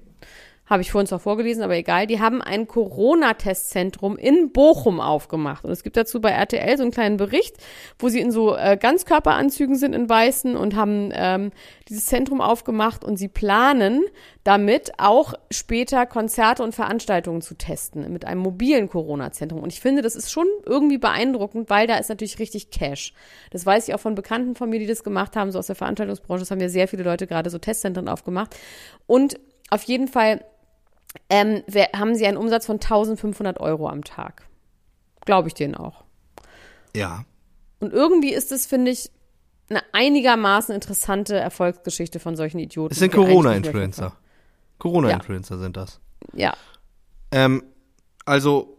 Habe ich vorhin zwar vorgelesen, aber egal. Die haben ein Corona-Testzentrum in Bochum aufgemacht. Und es gibt dazu bei RTL so einen kleinen Bericht, wo sie in so äh, Ganzkörperanzügen sind in weißen und haben ähm, dieses Zentrum aufgemacht und sie planen damit auch später Konzerte und Veranstaltungen zu testen mit einem mobilen Corona-Zentrum. Und ich finde, das ist schon irgendwie beeindruckend, weil da ist natürlich richtig Cash. Das weiß ich auch von Bekannten von mir, die das gemacht haben, so aus der Veranstaltungsbranche. Das haben ja sehr viele Leute gerade so Testzentren aufgemacht. Und auf jeden Fall ähm, haben sie einen Umsatz von 1500 Euro am Tag. Glaube ich denen auch. Ja. Und irgendwie ist es, finde ich, eine einigermaßen interessante Erfolgsgeschichte von solchen Idioten. Es sind die Corona-Influencer. Corona-Influencer sind das. Ja. Ähm, also,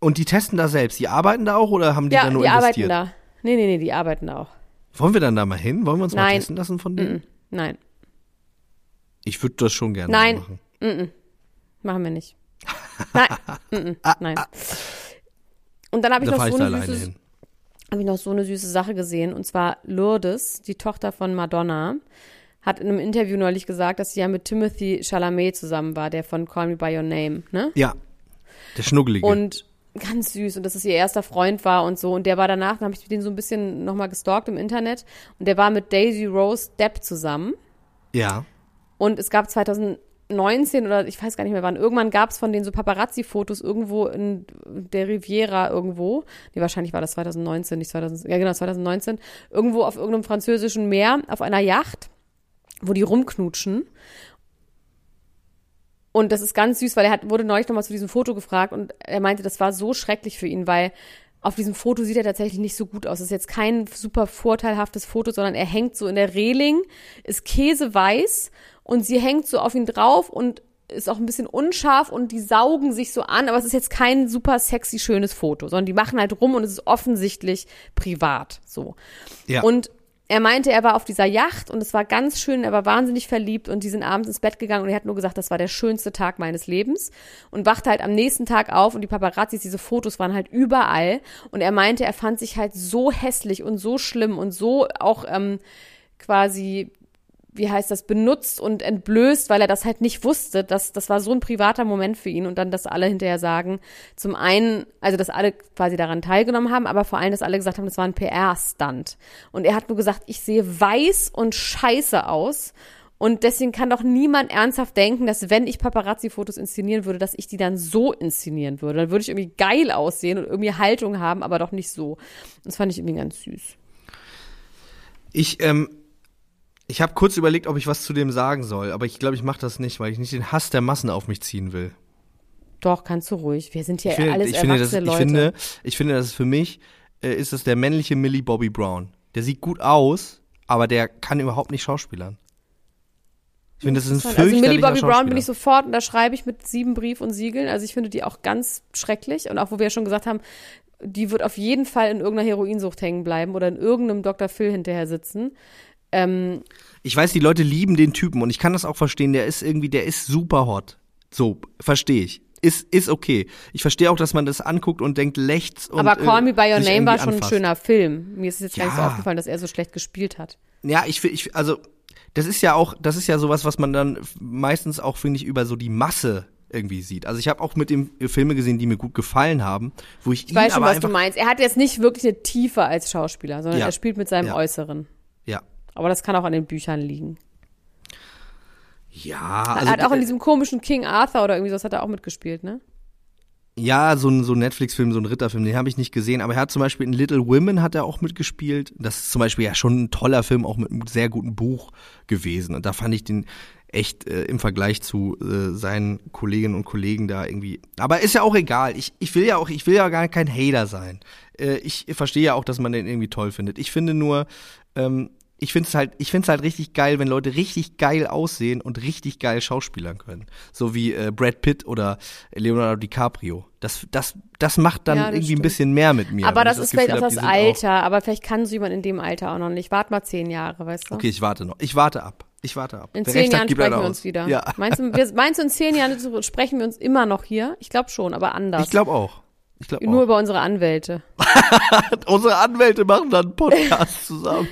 und die testen da selbst. Die arbeiten da auch oder haben die Ja, da nur die arbeiten investiert? da. Nee, nee, nee, die arbeiten da auch. Wollen wir dann da mal hin? Wollen wir uns mal Nein. testen lassen von denen? Nein, Ich würde das schon gerne Nein. machen. machen wir nicht. Nein, mm, [LAUGHS] nein. Und dann habe ich Da noch so eine süße, habe ich noch so eine süße Sache gesehen und zwar Lourdes, die Tochter von Madonna, hat in einem Interview neulich gesagt, dass sie ja mit Timothy Chalamet zusammen war, der von Call Me by Your Name, ne? Ja. Der Schnuckelige. Und ganz süß und dass es ihr erster Freund war und so und der war danach, dann habe ich den so ein bisschen nochmal gestalkt im Internet und der war mit Daisy Rose Depp zusammen ja. Und es gab 2019 oder ich weiß gar nicht mehr wann, irgendwann gab es von denen so Paparazzi-Fotos irgendwo in der Riviera irgendwo. Nee, wahrscheinlich war das 2019, nicht 2000, ja genau, 2019. Irgendwo auf irgendeinem französischen Meer auf einer Yacht, wo die rumknutschen. Und das ist ganz süß, weil er hat, wurde neulich nochmal zu diesem Foto gefragt und er meinte, das war so schrecklich für ihn, weil auf diesem Foto sieht er tatsächlich nicht so gut aus. Das ist jetzt kein super vorteilhaftes Foto, sondern er hängt so in der Reling, ist käseweiß und sie hängt so auf ihn drauf und ist auch ein bisschen unscharf und die saugen sich so an, aber es ist jetzt kein super sexy schönes Foto, sondern die machen halt rum und es ist offensichtlich privat, so. Ja. Und er meinte, er war auf dieser Yacht und es war ganz schön, er war wahnsinnig verliebt und die sind abends ins Bett gegangen und er hat nur gesagt, das war der schönste Tag meines Lebens und wachte halt am nächsten Tag auf und die Paparazzis, diese Fotos waren halt überall und er meinte, er fand sich halt so hässlich und so schlimm und so auch ähm, quasi wie heißt das, benutzt und entblößt, weil er das halt nicht wusste. Das, das war so ein privater Moment für ihn und dann, dass alle hinterher sagen, zum einen, also dass alle quasi daran teilgenommen haben, aber vor allem, dass alle gesagt haben, das war ein PR-Stunt. Und er hat nur gesagt, ich sehe weiß und scheiße aus Und deswegen kann doch niemand ernsthaft denken, dass wenn ich Paparazzi-Fotos inszenieren würde, dass ich die dann so inszenieren würde. Dann würde ich irgendwie geil aussehen und irgendwie Haltung haben, aber doch nicht so. Das fand ich irgendwie ganz süß. Ich, ähm, ich habe kurz überlegt, ob ich was zu dem sagen soll, aber ich glaube, ich mache das nicht, weil ich nicht den Hass der Massen auf mich ziehen will. Doch, kannst du ruhig. Wir sind hier Ich finde, alles ich finde, das, erwachsene ich Leute. finde, ich finde, das ist für mich äh, ist das der männliche Millie Bobby Brown. Der sieht gut aus, aber der kann überhaupt nicht schauspielern. Ich finde, das ist ein also Millie Bobby. Brown bin ich sofort und da schreibe ich mit sieben Brief und Siegeln. Also ich finde die auch ganz schrecklich und auch wo wir ja schon gesagt haben, die wird auf jeden Fall in irgendeiner Heroinsucht hängen bleiben oder in irgendeinem Dr. Phil hinterher sitzen. Ähm, Ich weiß, die Leute lieben den Typen und ich kann das auch verstehen. Der ist irgendwie, der ist super hot. So, verstehe ich. Ist, ist okay. Ich verstehe auch, dass man das anguckt und denkt, lächts und aber Call äh, Me By Your Name war schon ein anfasst. schöner Film. Mir ist jetzt gar nicht so Ja. aufgefallen, dass er so schlecht gespielt hat. Ja, ich finde, ich, also, das ist ja auch, das ist ja sowas, was man dann meistens auch, finde ich, über so die Masse irgendwie sieht. Also ich habe auch mit dem Filme gesehen, die mir gut gefallen haben, wo ich, Ich ihn weiß schon, aber was du meinst. Er hat jetzt nicht wirklich eine Tiefe als Schauspieler, sondern Ja. er spielt mit seinem Ja. Äußeren. Ja. Aber das kann auch an den Büchern liegen. Ja, er also, hat auch in äh, diesem komischen King Arthur oder irgendwie sowas hat er auch mitgespielt, ne? ja, so ein, so ein Netflix-Film, so ein Ritterfilm, den habe ich nicht gesehen, aber er hat zum Beispiel in Little Women hat er auch mitgespielt. Das ist zum Beispiel ja schon ein toller Film, auch mit einem sehr guten Buch gewesen. Und da fand ich den echt äh, im Vergleich zu äh, seinen Kolleginnen und Kollegen da irgendwie. Aber ist ja auch egal. Ich, ich will ja auch, ich will ja gar kein Hater sein. Äh, ich verstehe ja auch, dass man den irgendwie toll findet. Ich finde nur, ähm, ich finde es halt, ich finde es halt richtig geil, wenn Leute richtig geil aussehen und richtig geil schauspielern können. So wie äh, Brad Pitt oder Leonardo DiCaprio. Das, das, das macht dann Ja, das irgendwie ein stimmt. bisschen mehr mit mir. aber das ich ist vielleicht Gefühl auch hab, das Alter, aber vielleicht kann so jemand in dem Alter auch noch nicht. Wart mal zehn Jahre, weißt du? Okay, ich warte noch. Ich warte ab. Ich warte ab. In Wer zehn hat, Jahren sprechen wir uns wieder. Ja, Meinst, du, wir, meinst du, in zehn Jahren sprechen wir uns immer noch hier? Ich glaube schon, aber anders. ich glaube auch. Ich glaube Nur auch. über unsere Anwälte. [LAUGHS] Unsere Anwälte machen dann einen Podcast zusammen.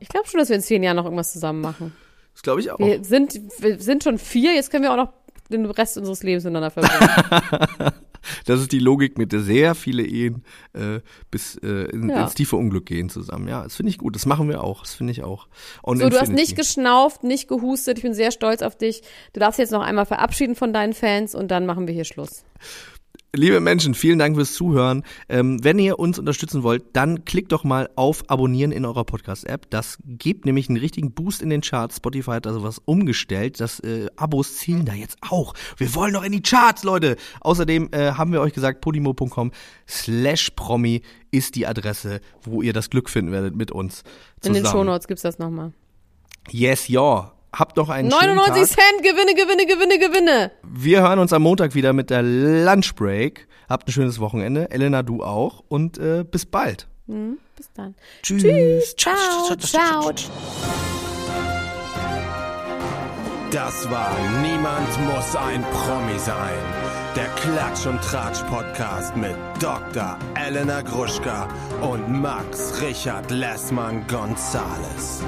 Ich glaube schon, dass wir in zehn Jahren noch irgendwas zusammen machen. Das glaube ich auch. Wir sind, wir sind schon vier, jetzt können wir auch noch den Rest unseres Lebens miteinander verbringen. [LAUGHS] Das ist die Logik, mit der sehr viele Ehen äh, bis äh, in, Ja. ins tiefe Unglück gehen zusammen. Ja, das finde ich gut. Das machen wir auch. Das finde ich auch. Und So, du hast Infinity. nicht geschnauft, nicht gehustet. Ich bin sehr stolz auf dich. Du darfst jetzt noch einmal verabschieden von deinen Fans und dann machen wir hier Schluss. Liebe Menschen, vielen Dank fürs Zuhören. Ähm, wenn ihr uns unterstützen wollt, dann klickt doch mal auf Abonnieren in eurer Podcast-App. Das gibt nämlich einen richtigen Boost in den Charts. Spotify hat da sowas umgestellt. Das äh, Abos zielen da jetzt auch. Wir wollen doch in die Charts, Leute. Außerdem äh, haben wir euch gesagt, podimo.com slash promi ist die Adresse, wo ihr das Glück finden werdet mit uns In zusammen. den Shownotes gibt's das nochmal. Yes, ja. Habt doch einen schönen 99 Tag. Cent, Gewinne, Gewinne, Gewinne, Gewinne. Wir hören uns am Montag wieder mit der Lunchbreak. Habt ein schönes Wochenende. Elena, du auch. Und äh, bis bald. Bis dann. Tschüss. Ciao, ciao. Das war Niemand muss ein Promi sein. Der Klatsch und Tratsch Podcast mit Dr. Elena Gruschka und Max Richard Lessmann Gonzales.